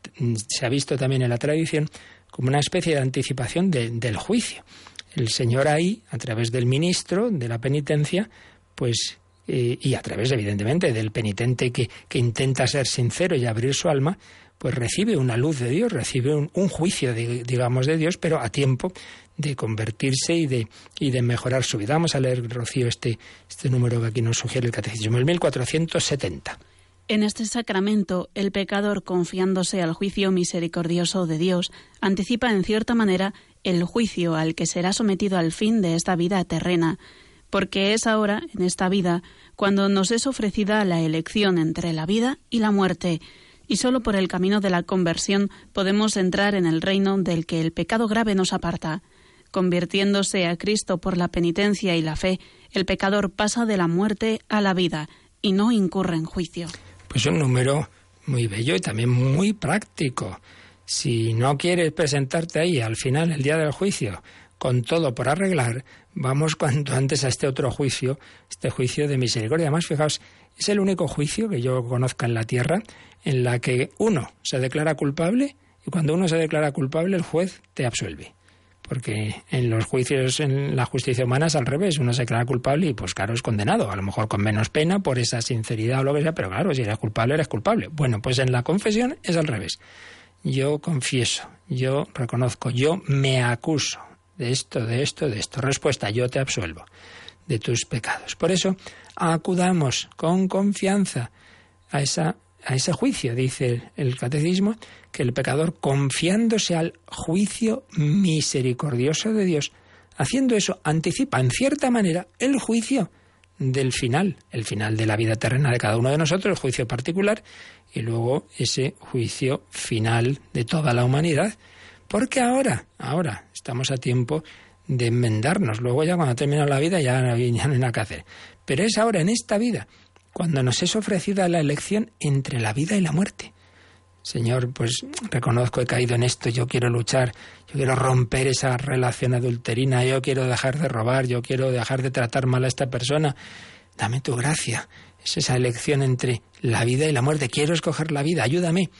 se ha visto también en la tradición como una especie de anticipación del juicio. El Señor ahí, a través del ministro de la penitencia, pues eh, y a través, evidentemente, del penitente que, intenta ser sincero y abrir su alma, pues recibe una luz de Dios, recibe un, juicio, digamos, de Dios, pero a tiempo de convertirse y de, y de mejorar su vida. Vamos a leer, Rocío, este, este número que aquí nos sugiere el Catecismo, el 1470. En este sacramento, el pecador, confiándose al juicio misericordioso de Dios, anticipa en cierta manera el juicio al que será sometido al fin de esta vida terrena, porque es ahora, en esta vida, cuando nos es ofrecida la elección entre la vida y la muerte, y sólo por el camino de la conversión podemos entrar en el reino del que el pecado grave nos aparta. Convirtiéndose a Cristo por la penitencia y la fe, el pecador pasa de la muerte a la vida y no incurre en juicio. Pues un número muy bello y también muy práctico. Si no quieres presentarte ahí al final, el día del juicio, con todo por arreglar, vamos cuanto antes a este otro juicio, este juicio de misericordia. Además, fijaos, es el único juicio que yo conozca en la tierra en la que uno se declara culpable y cuando uno se declara culpable el juez te absuelve porque en los juicios en la justicia humana es al revés, uno se declara culpable y pues claro es condenado, a lo mejor con menos pena por esa sinceridad o lo que sea, pero claro, si eres culpable eres culpable. Bueno, pues en la confesión es al revés. Yo confieso, yo reconozco, yo me acuso de esto, de esto, de esto. Respuesta, yo te absuelvo de tus pecados. Por eso acudamos con confianza a esa a ese juicio, dice el catecismo, que el pecador, confiándose al juicio misericordioso de Dios, haciendo eso, anticipa en cierta manera el juicio del final, el final de la vida terrena de cada uno de nosotros, el juicio particular, y luego ese juicio final de toda la humanidad. Porque ahora, ahora estamos a tiempo de enmendarnos. Luego ya cuando termina la vida ya, no hay nada que hacer. Pero es ahora, en esta vida, cuando nos es ofrecida la elección entre la vida y la muerte. Señor, pues reconozco he caído en esto, yo quiero luchar, yo quiero romper esa relación adulterina, yo quiero dejar de robar, yo quiero dejar de tratar mal a esta persona. Dame tu gracia. Es esa elección entre la vida y la muerte. Quiero escoger la vida, ayúdame.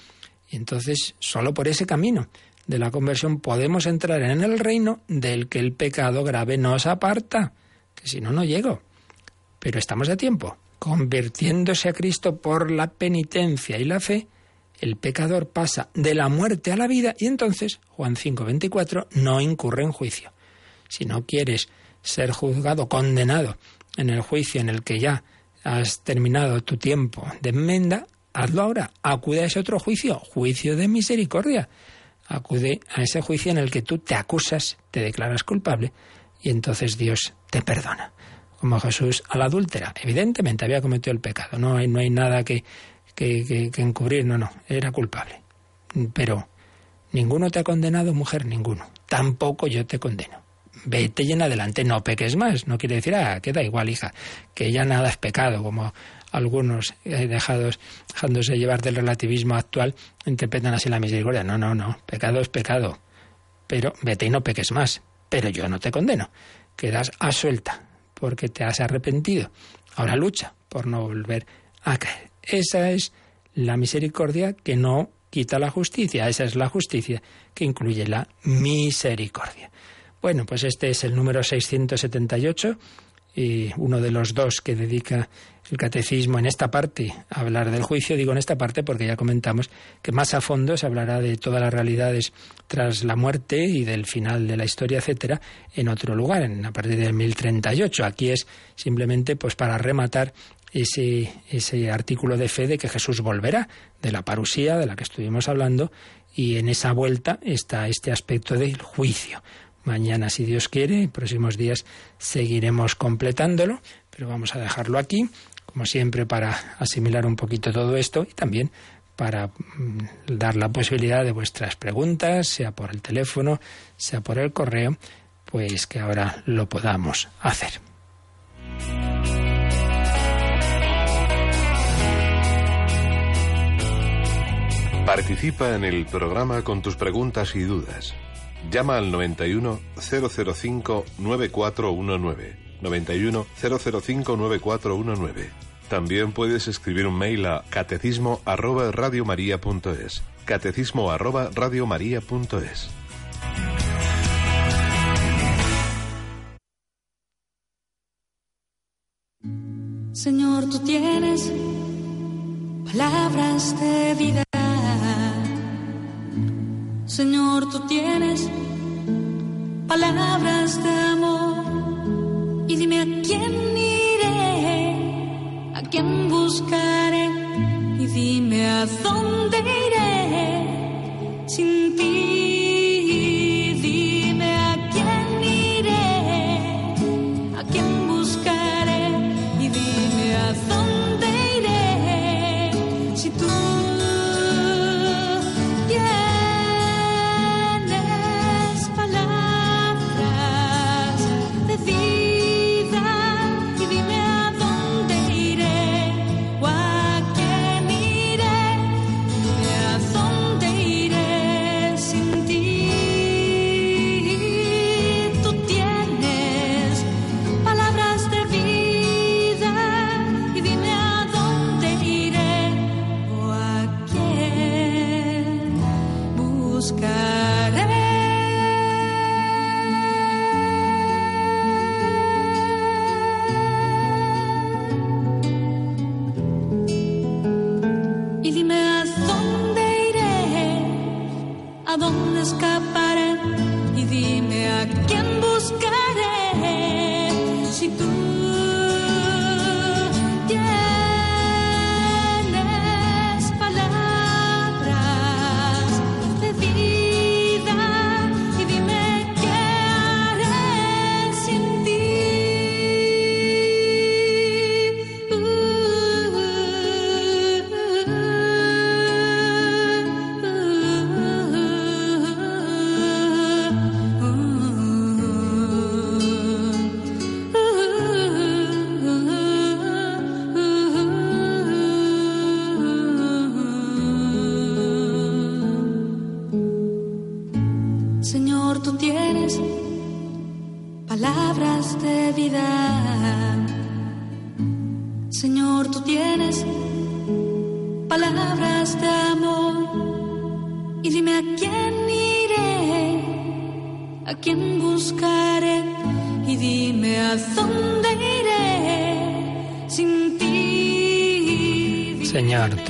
Y entonces, solo por ese camino de la conversión podemos entrar en el reino del que el pecado grave nos aparta, que si no, no llego. Pero estamos a tiempo convirtiéndose a Cristo por la penitencia y la fe, el pecador pasa de la muerte a la vida y entonces, Juan 5:24, no incurre en juicio. Si no quieres ser juzgado, condenado en el juicio en el que ya has terminado tu tiempo de enmienda, hazlo ahora. Acude a ese otro juicio, juicio de misericordia. Acude a ese juicio en el que tú te acusas, te declaras culpable y entonces Dios te perdona. Como Jesús a la adúltera. Evidentemente había cometido el pecado. No hay, no hay nada que, que, que encubrir. No, no. Era culpable. Pero ninguno te ha condenado, mujer, ninguno. Tampoco yo te condeno vete y en adelante no peques más. No quiere decir, ah, queda igual, hija, que ya nada es pecado, como algunos eh, dejados, dejándose llevar del relativismo actual interpretan así la misericordia. No, no, no, pecado es pecado. Pero vete y no peques más. Pero yo no te condeno. Quedas a suelta porque te has arrepentido. Ahora lucha por no volver a caer. Esa es la misericordia que no quita la justicia. Esa es la justicia que incluye la misericordia. Bueno, pues este es el número 678 y uno de los dos que dedica el catecismo en esta parte a hablar del juicio. Digo en esta parte porque ya comentamos que más a fondo se hablará de todas las realidades tras la muerte y del final de la historia, etcétera, en otro lugar, en, a partir del 1038. Aquí es simplemente pues para rematar ese, ese artículo de fe de que Jesús volverá, de la parusía de la que estuvimos hablando, y en esa vuelta está este aspecto del juicio. Mañana, si Dios quiere, en próximos días seguiremos completándolo, pero vamos a dejarlo aquí, como siempre, para asimilar un poquito todo esto y también para mm, dar la posibilidad de vuestras preguntas, sea por el teléfono, sea por el correo, pues que ahora lo podamos hacer. Participa en el programa con tus preguntas y dudas. Llama al 91 005 9419. 91 005 9419. También puedes escribir un mail a catecismo arroba radiomaria.es. Catecismo arroba radiomaria.es. Señor, tú tienes palabras de vida. Señor, tú tienes palabras de amor. Y dime a quién iré, a quién buscaré. Y dime a dónde iré sin ti.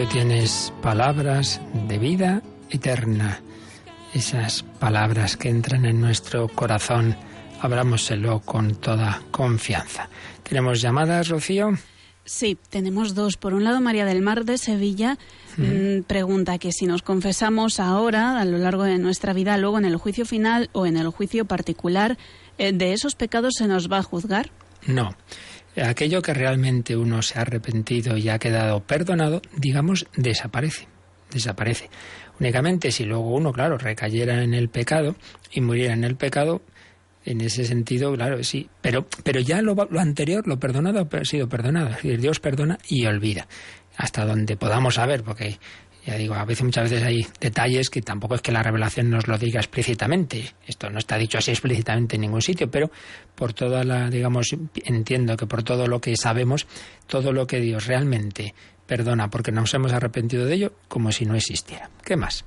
Tú tienes palabras de vida eterna, esas palabras que entran en nuestro corazón hablámoselo con toda confianza. ¿Tenemos llamadas, Rocío? Sí, tenemos dos. Por un lado, María del Mar de Sevilla mm, pregunta que si nos confesamos ahora, a lo largo de nuestra vida, luego en el juicio final o en el juicio particular, eh, ¿de esos pecados se nos va a juzgar? No. Aquello que realmente uno se ha arrepentido y ha quedado perdonado, digamos, desaparece. Desaparece. Únicamente si luego uno, claro, recayera en el pecado y muriera en el pecado, en ese sentido, claro, sí. Pero, pero ya lo, lo anterior, lo perdonado, ha sido perdonado. Es decir, Dios perdona y olvida. Hasta donde podamos saber, porque ya digo, a veces muchas veces hay detalles que tampoco es que la revelación nos lo diga explícitamente. Esto no está dicho así explícitamente en ningún sitio, pero por toda la, digamos, entiendo que por todo lo que sabemos, todo lo que Dios realmente perdona porque nos hemos arrepentido de ello, como si no existiera. ¿Qué más?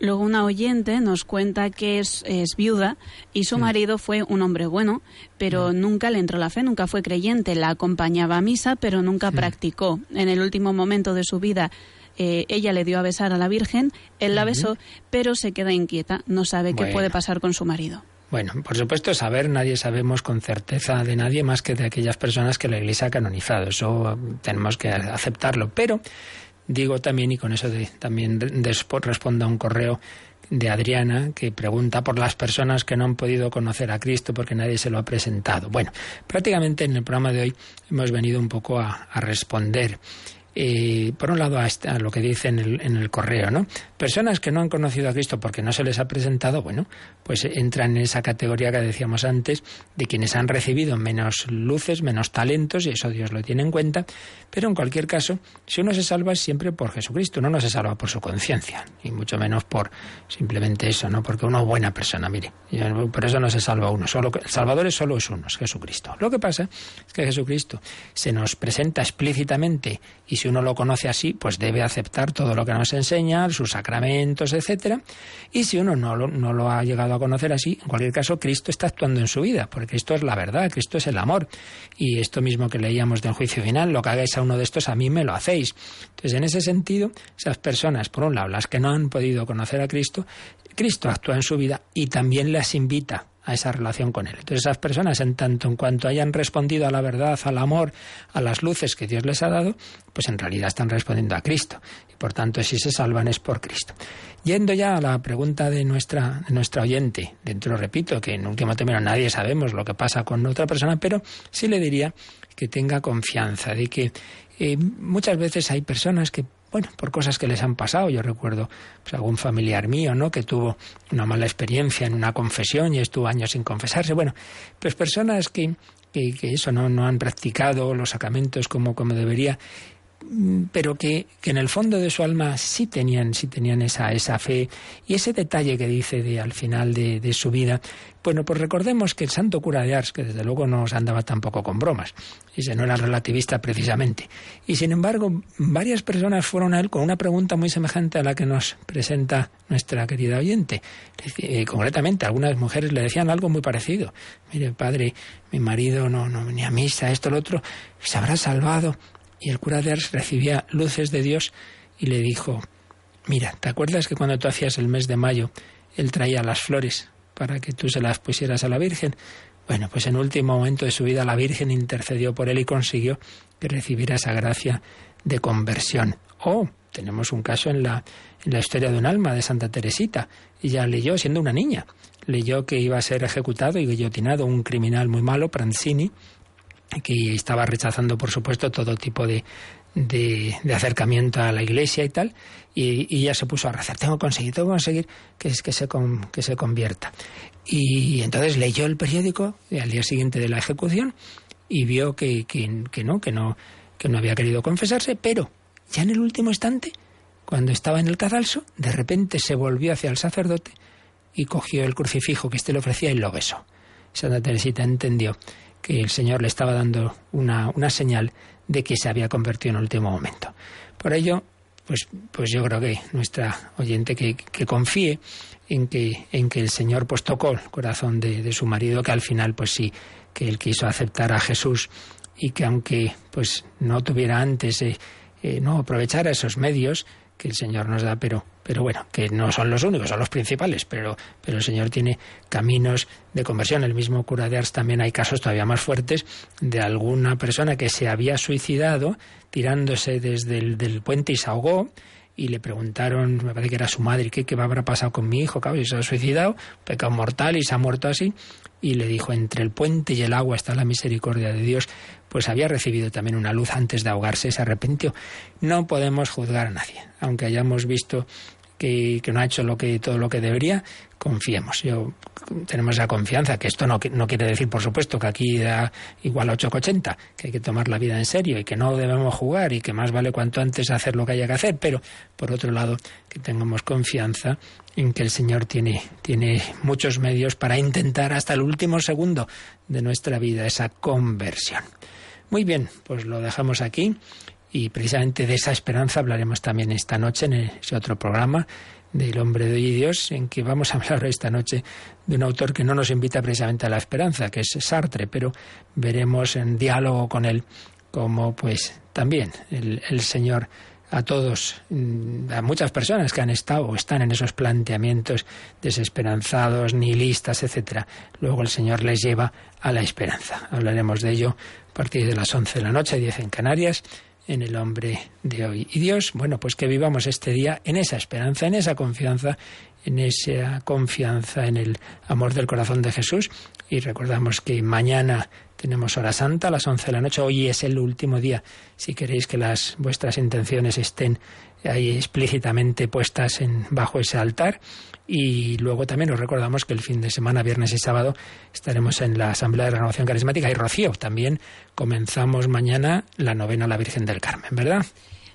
Luego una oyente nos cuenta que es, viuda y su mm. marido fue un hombre bueno, pero mm. nunca le entró la fe, nunca fue creyente, la acompañaba a misa, pero nunca mm. practicó. En el último momento de su vida eh, ella le dio a besar a la Virgen, él la besó, pero se queda inquieta, no sabe qué puede pasar con su marido. Bueno, por supuesto, saber nadie sabemos con certeza de nadie más que de aquellas personas que la Iglesia ha canonizado. Eso tenemos que aceptarlo. Pero Digo también, y con eso también respondo a un correo de Adriana que pregunta por las personas que no han podido conocer a Cristo porque nadie se lo ha presentado. Bueno, prácticamente en el programa de hoy hemos venido un poco a, a responder por un lado, a, lo que dice en el, en el, correo, ¿no? Personas que no han conocido a Cristo porque no se les ha presentado, bueno, pues entran en esa categoría que decíamos antes, de quienes han recibido menos luces, menos talentos, y eso Dios lo tiene en cuenta, pero en cualquier caso, si uno se salva es siempre por Jesucristo, uno no se salva por su conciencia, y mucho menos por simplemente eso, ¿no? Porque uno es buena persona, mire, por eso no se salva uno, el Salvador es solo es uno, es Jesucristo. Lo que pasa es que Jesucristo se nos presenta explícitamente y si uno lo conoce así, pues debe aceptar todo lo que nos enseña, sus sacramentos, etcétera. Y si uno no lo, no lo ha llegado a conocer así, en cualquier caso, Cristo está actuando en su vida, porque esto es la verdad, Cristo es el amor. Y esto mismo que leíamos del juicio final, lo que hagáis a uno de estos, a mí me lo hacéis. Entonces, en ese sentido, esas personas, por un lado, las que no han podido conocer a Cristo, Cristo actúa en su vida y también las invita a esa relación con Él. Entonces esas personas, en tanto en cuanto hayan respondido a la verdad, al amor, a las luces que Dios les ha dado, pues en realidad están respondiendo a Cristo. Y por tanto, si se salvan es por Cristo. Yendo ya a la pregunta de nuestra, nuestra oyente, dentro repito que en último término nadie sabemos lo que pasa con otra persona, pero sí le diría que tenga confianza de que eh, muchas veces hay personas que bueno, por cosas que les han pasado. Yo recuerdo pues, algún familiar mío, ¿no? Que tuvo una mala experiencia en una confesión y estuvo años sin confesarse. Bueno, pues personas que, que, eso no, no han practicado los sacramentos como, como debería pero que, que, en el fondo de su alma sí tenían, sí tenían esa, esa fe y ese detalle que dice de, al final de, su vida. Bueno, pues recordemos que el santo cura de Ars, que desde luego no andaba tampoco con bromas, y se no era relativista precisamente, y sin embargo varias personas fueron a él con una pregunta muy semejante a la que nos presenta nuestra querida oyente. Eh, concretamente, algunas mujeres le decían algo muy parecido. Mire, padre, mi marido no, no venía a misa, esto, lo otro, se habrá salvado y el cura de Ars recibía luces de Dios y le dijo, mira, ¿te acuerdas que cuando tú hacías el mes de mayo, él traía las flores para que tú se las pusieras a la Virgen? Bueno, pues en último momento de su vida la Virgen intercedió por él y consiguió que recibiera esa gracia de conversión. Oh, tenemos un caso en la, en la historia de un alma de Santa Teresita. Ella leyó, siendo una niña, leyó que iba a ser ejecutado y guillotinado un criminal muy malo, Pranzini, que estaba rechazando, por supuesto, todo tipo de, de, acercamiento a la iglesia y tal, y, ella se puso a rezar, tengo que conseguir, tengo que conseguir que, que, se, que se convierta. Y entonces leyó el periódico al día siguiente de la ejecución y vio que, que, que, no, que no, que no había querido confesarse, pero ya en el último instante, cuando estaba en el cadalso, de repente se volvió hacia el sacerdote y cogió el crucifijo que éste le ofrecía y lo besó. Santa Teresita entendió que el Señor le estaba dando una, una señal de que se había convertido en último momento. Por ello, pues, pues yo creo que nuestra oyente que, que confíe en que, en que el Señor pues tocó el corazón de, su marido, que al final pues sí, que él quiso aceptar a Jesús y que aunque pues no tuviera antes, eh, eh, no aprovechara esos medios, que el Señor nos da, pero, pero bueno, que no son los únicos, son los principales, pero, pero el Señor tiene caminos de conversión. El mismo cura de Ars también hay casos todavía más fuertes de alguna persona que se había suicidado tirándose desde el del puente y se ahogó y le preguntaron, me parece que era su madre, ¿qué, qué habrá pasado con mi hijo? Claro, y se ha suicidado, pecado mortal y se ha muerto así. Y le dijo, entre el puente y el agua está la misericordia de Dios. Pues había recibido también una luz antes de ahogarse, se arrepintió. No podemos juzgar a nadie, aunque hayamos visto que, no ha hecho lo que, todo lo que debería, confiemos. Yo tenemos esa confianza, que esto no, no quiere decir, por supuesto, que aquí da igual a 8,80, que hay que tomar la vida en serio y que no debemos jugar y que más vale cuanto antes hacer lo que haya que hacer, pero por otro lado, que tengamos confianza en que el Señor tiene, tiene muchos medios para intentar hasta el último segundo de nuestra vida esa conversión. Muy bien, pues lo dejamos aquí. Y precisamente de esa esperanza hablaremos también esta noche en ese otro programa del hombre de Dios, en que vamos a hablar esta noche de un autor que no nos invita precisamente a la esperanza, que es Sartre, pero veremos en diálogo con él cómo pues también el, el Señor a todos, mm, a muchas personas que han estado o están en esos planteamientos desesperanzados, nihilistas, etcétera. Luego el Señor les lleva a la esperanza. Hablaremos de ello a partir de las 11 de la noche, 10 en Canarias, en el hombre de hoy. Y Dios, bueno, pues que vivamos este día en esa esperanza, en esa confianza, en esa confianza en el amor del corazón de Jesús. Y recordamos que mañana tenemos hora santa a las 11 de la noche. Hoy es el último día. Si queréis que las vuestras intenciones estén ahí explícitamente puestas en, bajo ese altar. Y luego también os recordamos que el fin de semana, viernes y sábado, estaremos en la Asamblea de Renovación Carismática y Rocío. También comenzamos mañana la novena a la Virgen del Carmen, ¿verdad?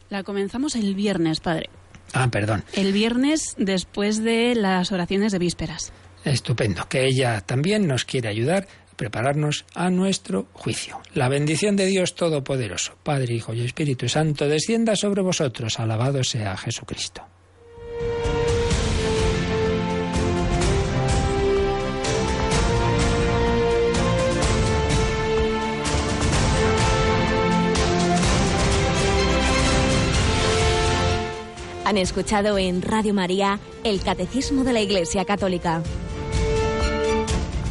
La comenzamos el viernes, padre. Ah, perdón. El viernes después de las oraciones de vísperas. Estupendo, que ella también nos quiere ayudar prepararnos a nuestro juicio. La bendición de Dios Todopoderoso, Padre, Hijo y Espíritu Santo, descienda sobre vosotros. Alabado sea Jesucristo. Han escuchado en Radio María el Catecismo de la Iglesia Católica.